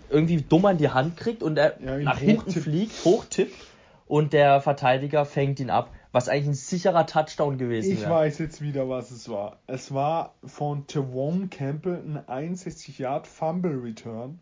irgendwie dumm an die Hand kriegt und er ja, nach hinten fliegt, hochtippt und der Verteidiger fängt ihn ab was eigentlich ein sicherer Touchdown gewesen wäre. Ich weiß jetzt wieder, was es war. Es war von Tevon Campbell ein 61 Yard Fumble Return.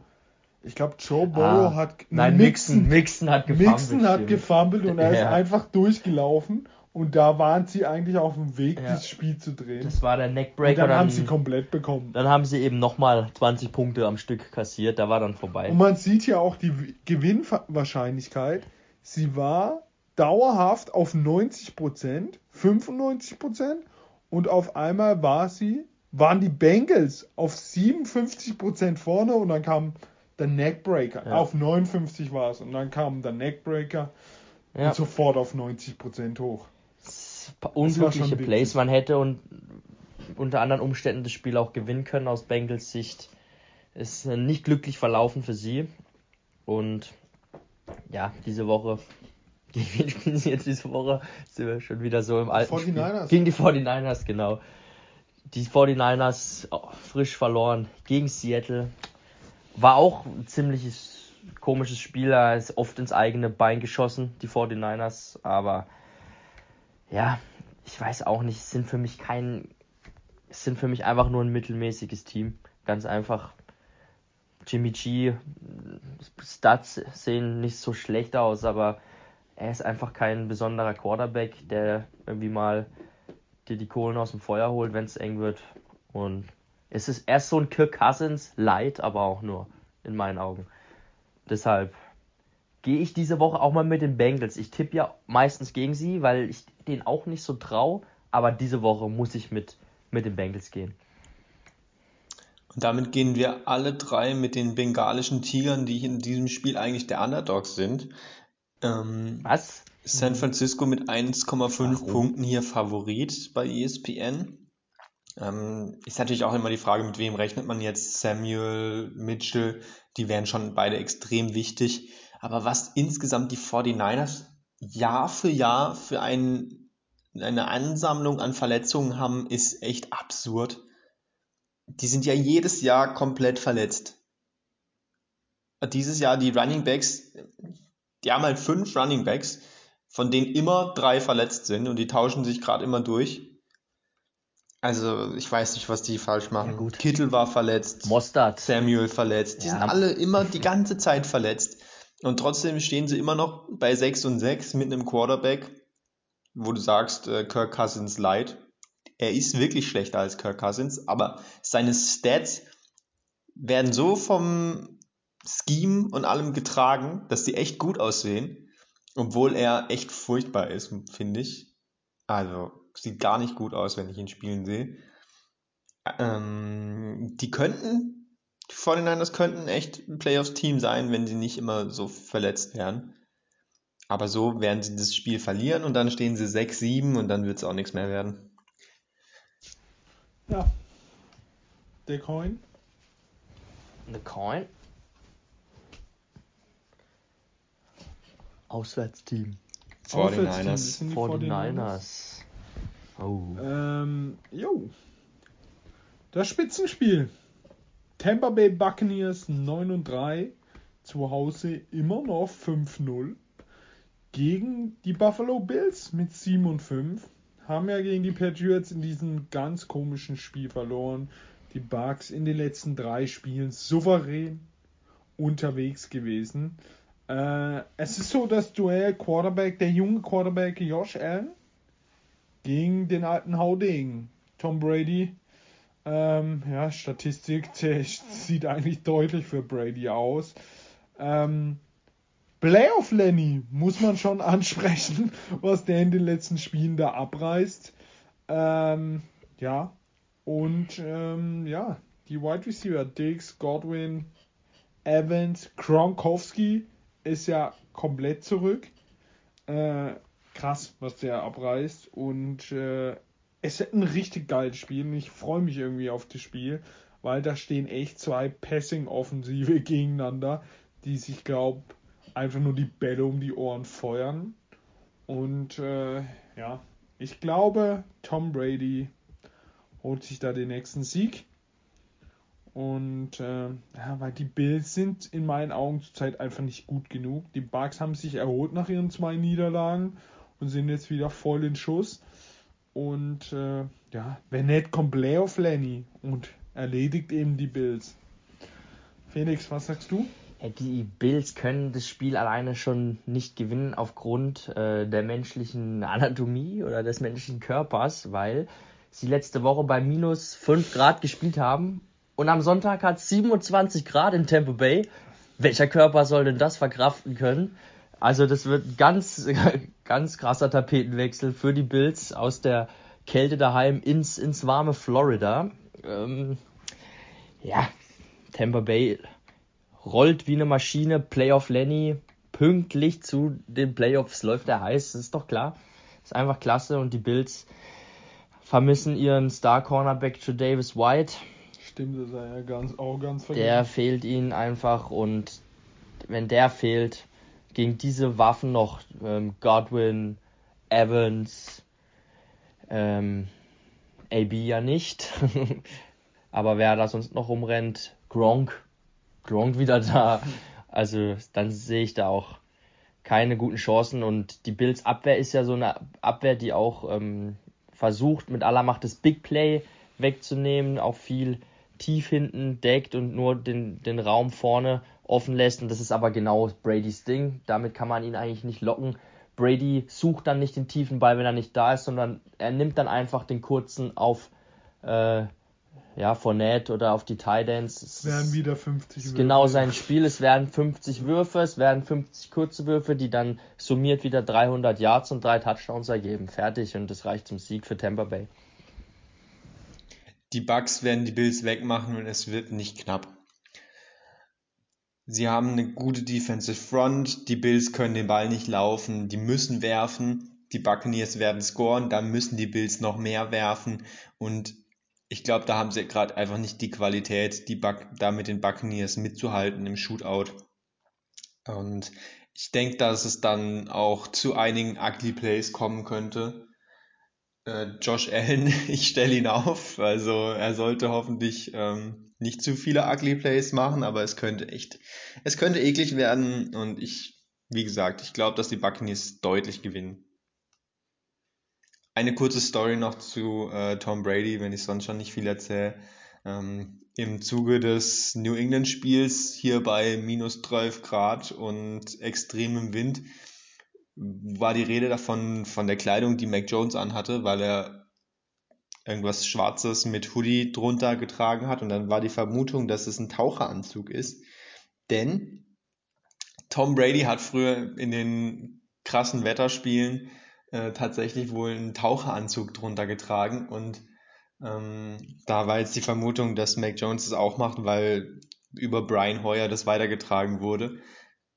Ich glaube, Joe Burrow ah, hat. Nein, Mixon, Mixon hat gefummelt. Mixon hat gefummelt und er ja. ist einfach durchgelaufen. Und da waren sie eigentlich auf dem Weg, ja. das Spiel zu drehen. Das war der Neckbreaker. Und dann haben sie komplett bekommen. Dann haben sie eben nochmal 20 Punkte am Stück kassiert. Da war dann vorbei. Und man sieht ja auch die Gewinnwahrscheinlichkeit. Sie war dauerhaft auf 90% 95% und auf einmal war sie, waren die Bengals auf 57% vorne und dann kam der Neckbreaker. Ja. Auf 59 war es und dann kam der Neckbreaker ja. und sofort auf 90% hoch. Unglückliche Plays. Man hätte und unter anderen Umständen das Spiel auch gewinnen können aus Bengals Sicht. Ist nicht glücklich verlaufen für sie. Und ja, diese Woche gegen wen spielen sie jetzt diese Woche? Sind wir schon wieder so im alten 49ers. Spiel. Gegen die 49ers, genau. Die 49ers oh, frisch verloren gegen Seattle. War auch ein ziemliches komisches Spiel. Er ist oft ins eigene Bein geschossen, die 49ers. Aber ja, ich weiß auch nicht. Es sind für mich kein. Es sind für mich einfach nur ein mittelmäßiges Team. Ganz einfach. Jimmy G, Stats sehen nicht so schlecht aus, aber er ist einfach kein besonderer Quarterback, der irgendwie mal dir die Kohlen aus dem Feuer holt, wenn es eng wird. Und es ist erst so ein Kirk Cousins light, aber auch nur in meinen Augen. Deshalb gehe ich diese Woche auch mal mit den Bengals. Ich tippe ja meistens gegen sie, weil ich denen auch nicht so traue. Aber diese Woche muss ich mit, mit den Bengals gehen. Und damit gehen wir alle drei mit den bengalischen Tigern, die in diesem Spiel eigentlich der Underdogs sind. Ähm, Was? San Francisco mit 1,5 Punkten hier Favorit bei ESPN. Ähm, ist natürlich auch immer die Frage, mit wem rechnet man jetzt? Samuel, Mitchell, die wären schon beide extrem wichtig. Aber was insgesamt die 49ers Jahr für Jahr für ein, eine Ansammlung an Verletzungen haben, ist echt absurd. Die sind ja jedes Jahr komplett verletzt. Dieses Jahr die Running Backs, die haben halt fünf Running Backs, von denen immer drei verletzt sind und die tauschen sich gerade immer durch. Also ich weiß nicht, was die falsch machen. Ja, Kittel war verletzt. Mostard. Samuel verletzt. Die ja. sind alle immer die ganze Zeit verletzt. Und trotzdem stehen sie immer noch bei 6 und 6 mit einem Quarterback, wo du sagst, äh, Kirk Cousins light. Er ist wirklich schlechter als Kirk Cousins, aber seine Stats werden so vom Scheme und allem getragen, dass die echt gut aussehen, obwohl er echt furchtbar ist, finde ich. Also sieht gar nicht gut aus, wenn ich ihn spielen sehe. Ähm, die könnten, die 49ers könnten echt ein Playoffs-Team sein, wenn sie nicht immer so verletzt wären. Aber so werden sie das Spiel verlieren und dann stehen sie 6-7 und dann wird es auch nichts mehr werden. Ja. Der Coin. The Coin. Auswärtsteam. 49ers. 49ers. Oh. Ähm, jo. Das Spitzenspiel. Tampa Bay Buccaneers 9 und 3. Zu Hause immer noch 5-0. Gegen die Buffalo Bills mit 7 und 5. Haben ja gegen die Patriots in diesem ganz komischen Spiel verloren. Die Bucks in den letzten drei Spielen souverän unterwegs gewesen. Äh, es ist so das Duell Quarterback, der junge Quarterback Josh Allen gegen den alten Hauding Tom Brady. Ähm, ja, Statistik sieht eigentlich deutlich für Brady aus. Ähm, Playoff Lenny muss man schon ansprechen, was der in den letzten Spielen da abreißt. Ähm, ja, und ähm, ja, die Wide Receiver, Diggs, Godwin, Evans, Kronkowski ist ja komplett zurück. Äh, krass, was der abreißt. Und äh, es ist ein richtig geiles Spiel. Und ich freue mich irgendwie auf das Spiel, weil da stehen echt zwei Passing-Offensive gegeneinander, die sich, glaube einfach nur die Bälle um die Ohren feuern. Und äh, ja, ich glaube, Tom Brady holt sich da den nächsten Sieg. Und äh, ja, weil die Bills sind in meinen Augen zurzeit einfach nicht gut genug. Die Bucks haben sich erholt nach ihren zwei Niederlagen und sind jetzt wieder voll in Schuss. Und äh, ja, wenn nicht, kommt Playoff Lenny und erledigt eben die Bills. Felix, was sagst du? Die Bills können das Spiel alleine schon nicht gewinnen aufgrund äh, der menschlichen Anatomie oder des menschlichen Körpers, weil sie letzte Woche bei minus 5 Grad gespielt haben und am Sonntag hat es 27 Grad in Tampa Bay. Welcher Körper soll denn das verkraften können? Also das wird ganz, ganz krasser Tapetenwechsel für die Bills aus der Kälte daheim ins, ins warme Florida. Ähm, ja, Tampa Bay rollt wie eine Maschine. Playoff Lenny pünktlich zu den Playoffs läuft er heiß, das ist doch klar. Ist einfach klasse und die Bills vermissen ihren Star Cornerback zu Davis White. Stimmt, das ist ja ganz, auch ganz vergessen. Der fehlt ihnen einfach und wenn der fehlt, gegen diese Waffen noch ähm, Godwin, Evans, ähm, AB ja nicht. Aber wer da sonst noch rumrennt, Gronk, Gronk wieder da. Also dann sehe ich da auch keine guten Chancen und die Bills Abwehr ist ja so eine Abwehr, die auch ähm, versucht mit aller Macht das Big Play wegzunehmen, auch viel tief hinten deckt und nur den, den Raum vorne offen lässt. Und das ist aber genau Bradys Ding. Damit kann man ihn eigentlich nicht locken. Brady sucht dann nicht den tiefen Ball, wenn er nicht da ist, sondern er nimmt dann einfach den kurzen auf äh, ja, Fournette oder auf die Tidance. Es werden wieder 50 Würfe. Genau sein Spiel. Es werden 50 Würfe, es werden 50 kurze Würfe, die dann summiert wieder 300 Yards und drei Touchdowns ergeben. Fertig und das reicht zum Sieg für Tampa Bay. Die Bucks werden die Bills wegmachen und es wird nicht knapp. Sie haben eine gute Defensive Front, die Bills können den Ball nicht laufen, die müssen werfen, die Buccaneers werden scoren, dann müssen die Bills noch mehr werfen. Und ich glaube, da haben sie gerade einfach nicht die Qualität, die Buc da mit den Buccaneers mitzuhalten im Shootout. Und ich denke, dass es dann auch zu einigen Ugly Plays kommen könnte Josh Allen, ich stelle ihn auf. Also er sollte hoffentlich ähm, nicht zu viele Ugly Plays machen, aber es könnte echt, es könnte eklig werden und ich, wie gesagt, ich glaube, dass die Buccaneers deutlich gewinnen. Eine kurze Story noch zu äh, Tom Brady, wenn ich sonst schon nicht viel erzähle. Ähm, Im Zuge des New England Spiels hier bei minus 12 Grad und extremem Wind war die Rede davon, von der Kleidung, die Mac Jones anhatte, weil er irgendwas Schwarzes mit Hoodie drunter getragen hat und dann war die Vermutung, dass es ein Taucheranzug ist. Denn Tom Brady hat früher in den krassen Wetterspielen äh, tatsächlich wohl einen Taucheranzug drunter getragen und ähm, da war jetzt die Vermutung, dass Mac Jones es auch macht, weil über Brian Hoyer das weitergetragen wurde.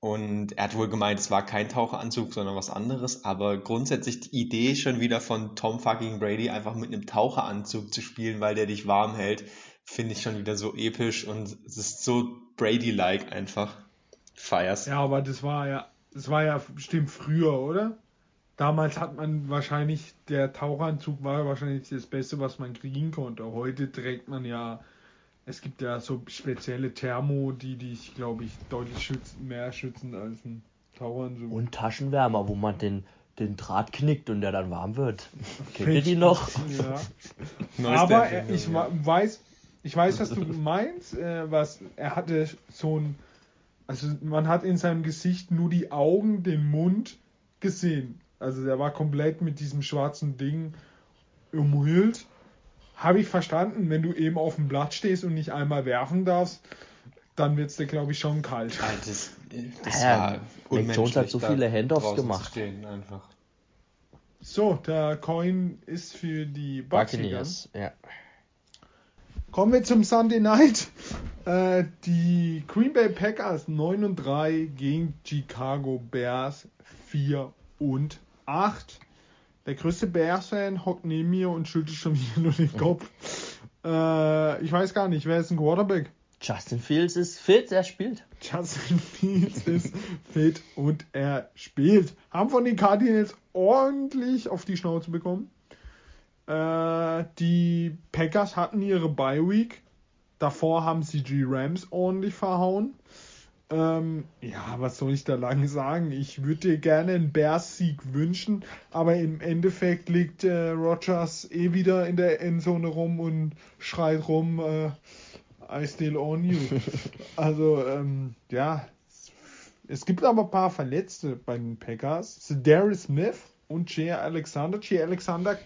Und er hat wohl gemeint, es war kein Taucheranzug, sondern was anderes. Aber grundsätzlich die Idee schon wieder von Tom fucking Brady, einfach mit einem Taucheranzug zu spielen, weil der dich warm hält, finde ich schon wieder so episch und es ist so Brady-like einfach. Feier's. Ja, aber das war ja, das war ja bestimmt früher, oder? Damals hat man wahrscheinlich, der Taucheranzug war wahrscheinlich das Beste, was man kriegen konnte. Heute trägt man ja es gibt ja so spezielle Thermo, die dich, glaube ich, deutlich schützen, mehr schützen als ein Taucheranzug. Und Taschenwärmer, wo man den, den Draht knickt und der dann warm wird. Kennt ihr die noch? Ja. Aber er, ich ja. weiß, ich weiß, was du meinst. Äh, was er hatte so ein, also man hat in seinem Gesicht nur die Augen, den Mund gesehen. Also der war komplett mit diesem schwarzen Ding umhüllt habe ich verstanden, wenn du eben auf dem Blatt stehst und nicht einmal werfen darfst, dann wird es dir, glaube ich, schon kalt. Ah, das, das ja, war Mac Jones hat so viele Handoffs gemacht. So, der Coin ist für die Buccaneers. Ja. Kommen wir zum Sunday Night. Äh, die Green Bay Packers 9 und 3 gegen Chicago Bears 4 und 8. Der größte Bears-Fan hockt neben mir und schüttelt schon wieder nur den Kopf. Äh, ich weiß gar nicht, wer ist ein Quarterback? Justin Fields ist fit, er spielt. Justin Fields ist fit und er spielt. Haben von den Cardinals ordentlich auf die Schnauze bekommen. Äh, die Packers hatten ihre Bye Week. Davor haben sie die Rams ordentlich verhauen. Ähm, ja, was soll ich da lange sagen? Ich würde dir gerne einen Bears-Sieg wünschen, aber im Endeffekt liegt äh, Rogers eh wieder in der Endzone rum und schreit rum, äh, I still own you. also, ähm, ja, es gibt aber ein paar Verletzte bei den Packers. Darius Smith und Jay Alexander. Jay Alexander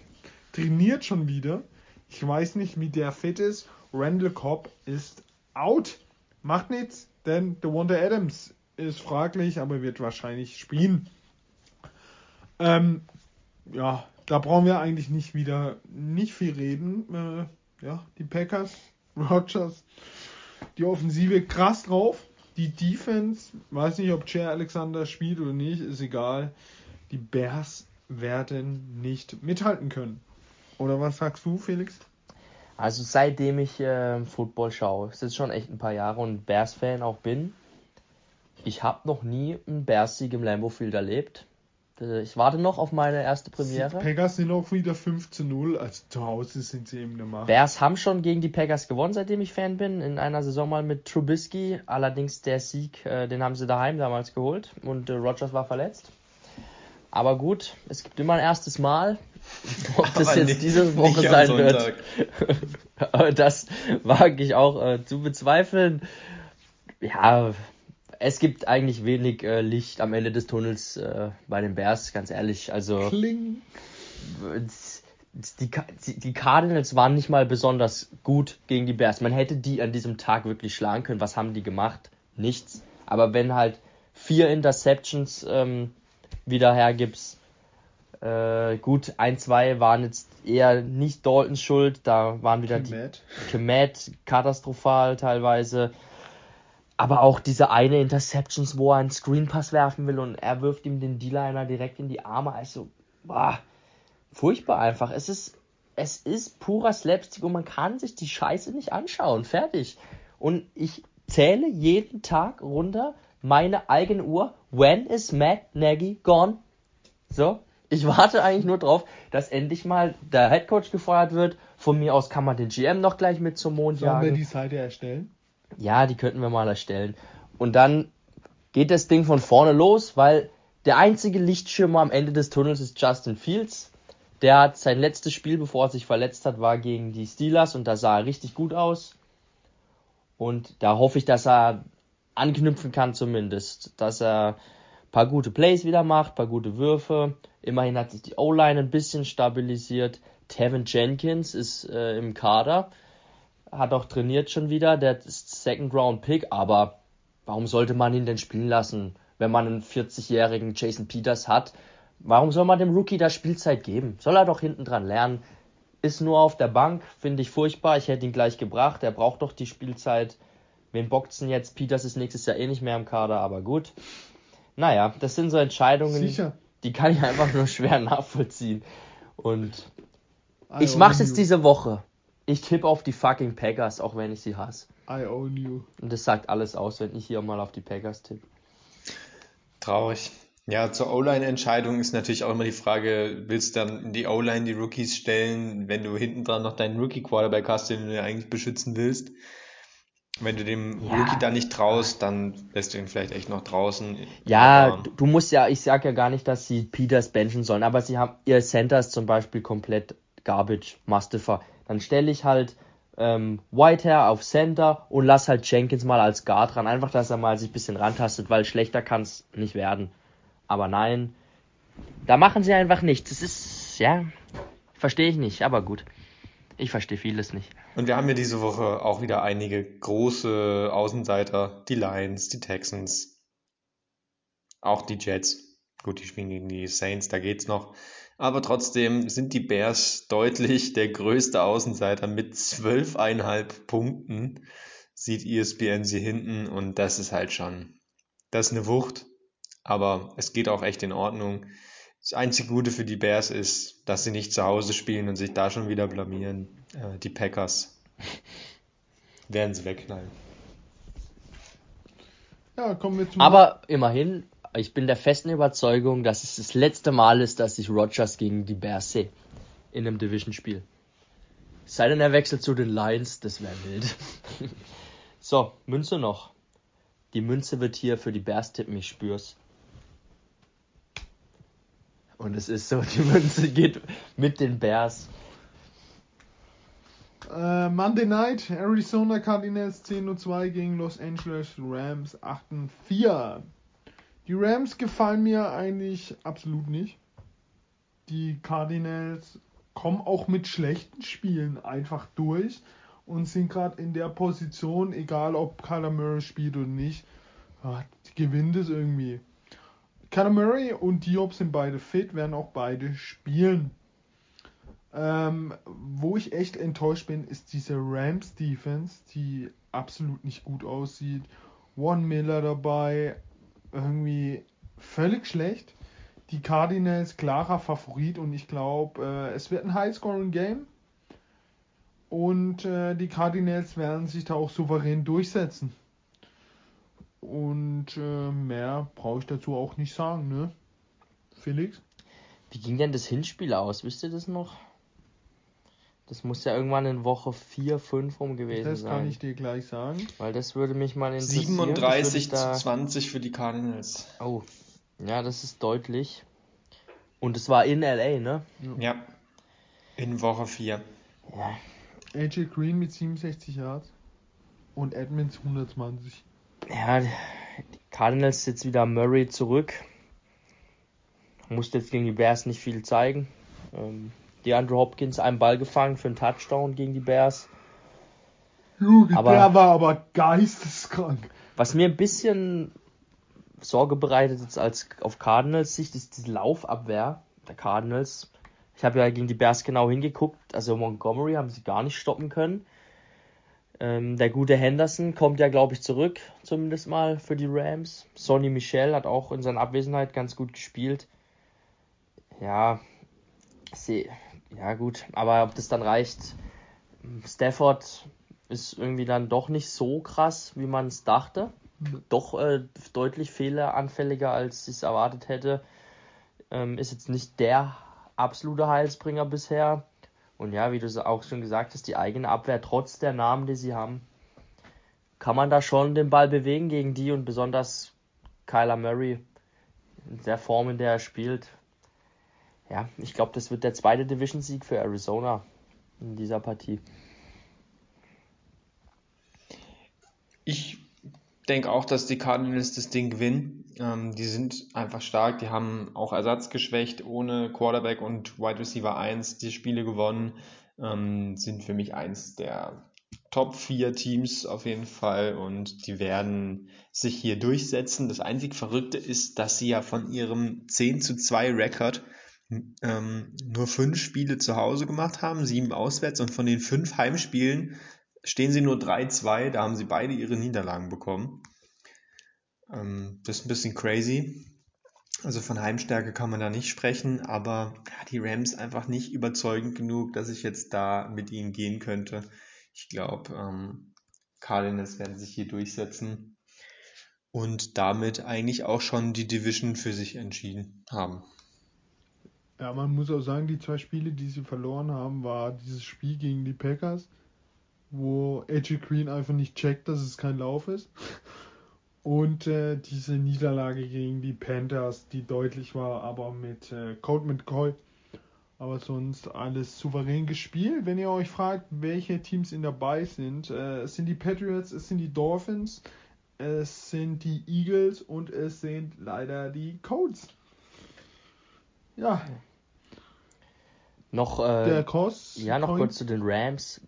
trainiert schon wieder. Ich weiß nicht, wie der fit ist. Randall Cobb ist out. Macht nichts denn Wonder Adams ist fraglich, aber wird wahrscheinlich spielen. Ähm, ja, da brauchen wir eigentlich nicht wieder nicht viel reden. Äh, ja, die Packers, Rogers, die Offensive krass drauf. Die Defense, weiß nicht, ob Chair Alexander spielt oder nicht, ist egal. Die Bears werden nicht mithalten können. Oder was sagst du, Felix? Also seitdem ich äh, Football schaue, es ist schon echt ein paar Jahre und Bears-Fan auch bin, ich habe noch nie einen Bears-Sieg im Lambeau Field erlebt. Äh, ich warte noch auf meine erste Premiere. Die Packers sind auch wieder 5 zu 0, also zu Hause sind sie eben eine Macht. Bears haben schon gegen die Packers gewonnen, seitdem ich Fan bin, in einer Saison mal mit Trubisky. Allerdings der Sieg, äh, den haben sie daheim damals geholt und äh, Rogers war verletzt. Aber gut, es gibt immer ein erstes Mal. Ob das jetzt nicht, diese Woche sein wird, das wage ich auch äh, zu bezweifeln. Ja, es gibt eigentlich wenig äh, Licht am Ende des Tunnels äh, bei den Bears, ganz ehrlich. Also Kling. Die, die Cardinals waren nicht mal besonders gut gegen die Bears. Man hätte die an diesem Tag wirklich schlagen können. Was haben die gemacht? Nichts. Aber wenn halt vier Interceptions ähm, wieder hergibst, äh, gut, ein, zwei waren jetzt eher nicht Daltons Schuld, da waren wieder Kemet. die Kemet katastrophal teilweise. Aber auch diese eine Interceptions, wo er einen Screenpass werfen will und er wirft ihm den D-Liner direkt in die Arme. Also, boah, furchtbar einfach. Es ist, es ist purer Slapstick und man kann sich die Scheiße nicht anschauen. Fertig. Und ich zähle jeden Tag runter meine eigene Uhr. When is Matt Nagy gone? So, ich warte eigentlich nur drauf, dass endlich mal der Headcoach gefeuert wird. Von mir aus kann man den GM noch gleich mit zum Mond Sollen jagen. Sollen wir die Seite erstellen? Ja, die könnten wir mal erstellen. Und dann geht das Ding von vorne los, weil der einzige Lichtschirmer am Ende des Tunnels ist Justin Fields. Der hat sein letztes Spiel, bevor er sich verletzt hat, war gegen die Steelers und da sah er richtig gut aus. Und da hoffe ich, dass er anknüpfen kann zumindest, dass er paar gute Plays wieder macht, paar gute Würfe. Immerhin hat sich die O-Line ein bisschen stabilisiert. Tevin Jenkins ist äh, im Kader, hat auch trainiert schon wieder, der ist Second Round Pick, aber warum sollte man ihn denn spielen lassen, wenn man einen 40-jährigen Jason Peters hat? Warum soll man dem Rookie da Spielzeit geben? Soll er doch hinten dran lernen. Ist nur auf der Bank, finde ich furchtbar. Ich hätte ihn gleich gebracht. Er braucht doch die Spielzeit. Wen denn jetzt? Peters ist nächstes Jahr eh nicht mehr im Kader, aber gut. Naja, das sind so Entscheidungen, Sicher. die kann ich einfach nur schwer nachvollziehen. Und I ich mach's jetzt you. diese Woche. Ich tippe auf die fucking Packers, auch wenn ich sie hasse. I own you. Und das sagt alles aus, wenn ich hier mal auf die Packers tippe. Traurig. Ja, zur O-Line-Entscheidung ist natürlich auch immer die Frage, willst du dann in die O-Line die Rookies stellen, wenn du hinten dran noch deinen Rookie-Quarterback hast, den du eigentlich beschützen willst? Wenn du dem ja. Rookie da nicht traust, dann lässt du ihn vielleicht echt noch draußen. Ja, du, du musst ja, ich sag ja gar nicht, dass sie Peters benchen sollen, aber sie haben ihr Center ist zum Beispiel komplett Garbage, Mustafa. Dann stelle ich halt ähm, Whitehair auf Center und lass halt Jenkins mal als Guard ran. Einfach, dass er mal sich ein bisschen rantastet, weil schlechter kann es nicht werden. Aber nein, da machen sie einfach nichts. Das ist, ja, verstehe ich nicht, aber gut. Ich verstehe vieles nicht. Und wir haben ja diese Woche auch wieder einige große Außenseiter. Die Lions, die Texans, auch die Jets. Gut, die spielen gegen die Saints, da geht's noch. Aber trotzdem sind die Bears deutlich der größte Außenseiter mit zwölfeinhalb Punkten. Sieht ESPN sie hinten und das ist halt schon, das ist eine Wucht. Aber es geht auch echt in Ordnung. Das einzige Gute für die Bears ist, dass sie nicht zu Hause spielen und sich da schon wieder blamieren. Äh, die Packers werden sie wegknallen. Ja, kommen wir zum Aber immerhin, ich bin der festen Überzeugung, dass es das letzte Mal ist, dass ich Rogers gegen die Bears sehe. In einem Division-Spiel. Sei denn er wechselt zu den Lions, das wäre wild. so, Münze noch. Die Münze wird hier für die Bears tippen, ich spür's. Und es ist so, die Münze geht mit den Bears. Uh, Monday Night, Arizona Cardinals 10 2 gegen Los Angeles Rams 8 4. Die Rams gefallen mir eigentlich absolut nicht. Die Cardinals kommen auch mit schlechten Spielen einfach durch und sind gerade in der Position, egal ob Kyler Murray spielt oder nicht, ah, gewinnt es irgendwie. Kyler Murray und Diop sind beide fit, werden auch beide spielen. Ähm, wo ich echt enttäuscht bin, ist diese Rams Defense, die absolut nicht gut aussieht. One Miller dabei, irgendwie völlig schlecht. Die Cardinals klarer Favorit und ich glaube, äh, es wird ein High-Scoring-Game. Und äh, die Cardinals werden sich da auch souverän durchsetzen. Und äh, mehr brauche ich dazu auch nicht sagen, ne? Felix? Wie ging denn das Hinspiel aus? Wisst ihr das noch? Das muss ja irgendwann in Woche 4, 5 rum gewesen sein. Das kann ich dir gleich sagen. Weil das würde mich mal interessieren. 37 zu 20 für die Cardinals. Oh, ja, das ist deutlich. Und es war in LA, ne? Ja. In Woche 4. Ja. AJ Green mit 67 Yards und Edmonds 120 ja, die Cardinals jetzt wieder Murray zurück. Musste jetzt gegen die Bears nicht viel zeigen. Ähm, die Andrew Hopkins einen Ball gefangen für einen Touchdown gegen die Bears. Junge, aber, der war aber geisteskrank. Was mir ein bisschen Sorge bereitet jetzt als auf Cardinals Sicht ist die Laufabwehr der Cardinals. Ich habe ja gegen die Bears genau hingeguckt. Also Montgomery haben sie gar nicht stoppen können. Ähm, der gute Henderson kommt ja, glaube ich, zurück, zumindest mal für die Rams. Sonny Michel hat auch in seiner Abwesenheit ganz gut gespielt. Ja, seh, ja gut, aber ob das dann reicht, Stafford ist irgendwie dann doch nicht so krass, wie man es dachte. Doch äh, deutlich fehleranfälliger, als ich es erwartet hätte. Ähm, ist jetzt nicht der absolute Heilsbringer bisher. Und ja, wie du auch schon gesagt hast, die eigene Abwehr, trotz der Namen, die sie haben, kann man da schon den Ball bewegen gegen die und besonders Kyler Murray in der Form, in der er spielt. Ja, ich glaube, das wird der zweite Division-Sieg für Arizona in dieser Partie. Ich denke auch, dass die Cardinals das Ding gewinnen. Ähm, die sind einfach stark. Die haben auch Ersatz geschwächt ohne Quarterback und Wide Receiver 1 die Spiele gewonnen. Ähm, sind für mich eins der Top 4 Teams auf jeden Fall und die werden sich hier durchsetzen. Das einzig Verrückte ist, dass sie ja von ihrem 10 zu 2 Rekord ähm, nur fünf Spiele zu Hause gemacht haben, sieben auswärts und von den fünf Heimspielen stehen sie nur 3-2, da haben sie beide ihre Niederlagen bekommen. Ähm, das ist ein bisschen crazy. Also von Heimstärke kann man da nicht sprechen, aber die Rams einfach nicht überzeugend genug, dass ich jetzt da mit ihnen gehen könnte. Ich glaube, ähm, Cardinals werden sich hier durchsetzen und damit eigentlich auch schon die Division für sich entschieden haben. Ja, man muss auch sagen, die zwei Spiele, die sie verloren haben, war dieses Spiel gegen die Packers wo AJ Green einfach nicht checkt, dass es kein Lauf ist. Und äh, diese Niederlage gegen die Panthers, die deutlich war, aber mit äh, Colt McCoy. Aber sonst alles souverän gespielt. Wenn ihr euch fragt, welche Teams in dabei sind, äh, es sind die Patriots, es sind die Dolphins, es sind die Eagles und es sind leider die Colts. Ja. Noch, äh, Der Cross. ja, noch kurz zu den Rams.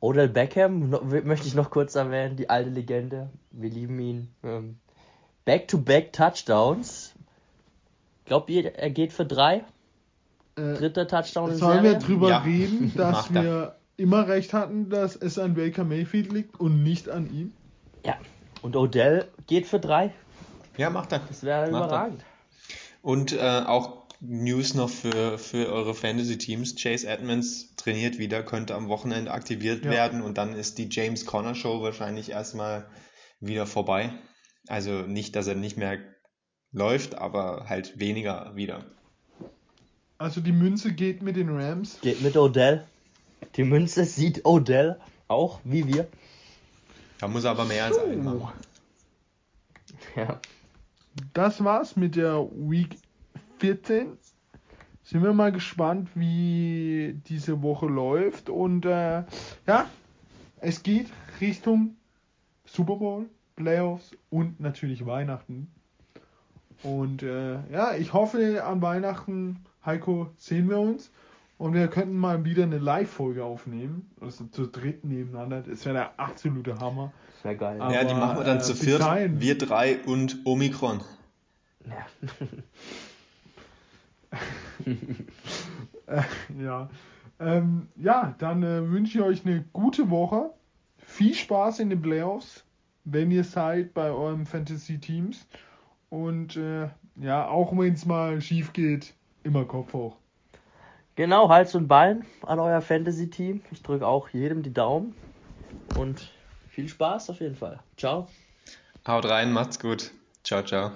Odell Beckham no, möchte ich noch kurz erwähnen, die alte Legende. Wir lieben ihn. Ähm, Back-to-back Touchdowns. Glaubt ihr, er geht für drei? Äh, Dritter Touchdown in Sollen wir drüber Ja. reden, dass wir immer recht hatten, dass es an Baker Mayfield liegt und nicht an ihm? Ja. Und Odell geht für drei. Ja, macht er. Das wäre Macht er. überragend. Und äh, auch News noch für, für eure Fantasy-Teams. Chase Edmonds trainiert wieder, könnte am Wochenende aktiviert Ja. werden und dann ist die James Conner Show wahrscheinlich erstmal wieder vorbei. Also nicht, dass er nicht mehr läuft, aber halt weniger wieder. Also die Münze geht mit den Rams. Geht mit Odell. Die Münze sieht Odell auch, wie wir. Da muss er aber mehr als einen machen. Ja. Das war's mit der Week 14. Sind wir mal gespannt, wie diese Woche läuft. Und äh, ja, es geht Richtung Super Bowl, Playoffs und natürlich Weihnachten. Und äh, ja, ich hoffe, an Weihnachten, Heiko, sehen wir uns. Und wir könnten mal wieder eine Live-Folge aufnehmen. Also zu dritt nebeneinander. Das wäre der absolute Hammer. Das wäre geil. Aber, ja, die machen wir dann äh, zu viert. dahin- Wir drei und Omikron. Ja. Ja, ähm, ja dann äh, wünsche ich euch eine gute Woche. Viel Spaß in den Playoffs, wenn ihr seid bei euren Fantasy-Teams. Und äh, ja, auch wenn es mal schief geht, immer Kopf hoch. Genau, Hals und Bein an euer Fantasy-Team. Ich drücke auch jedem die Daumen. Und viel Spaß auf jeden Fall. Ciao. Haut rein, macht's gut. Ciao, ciao.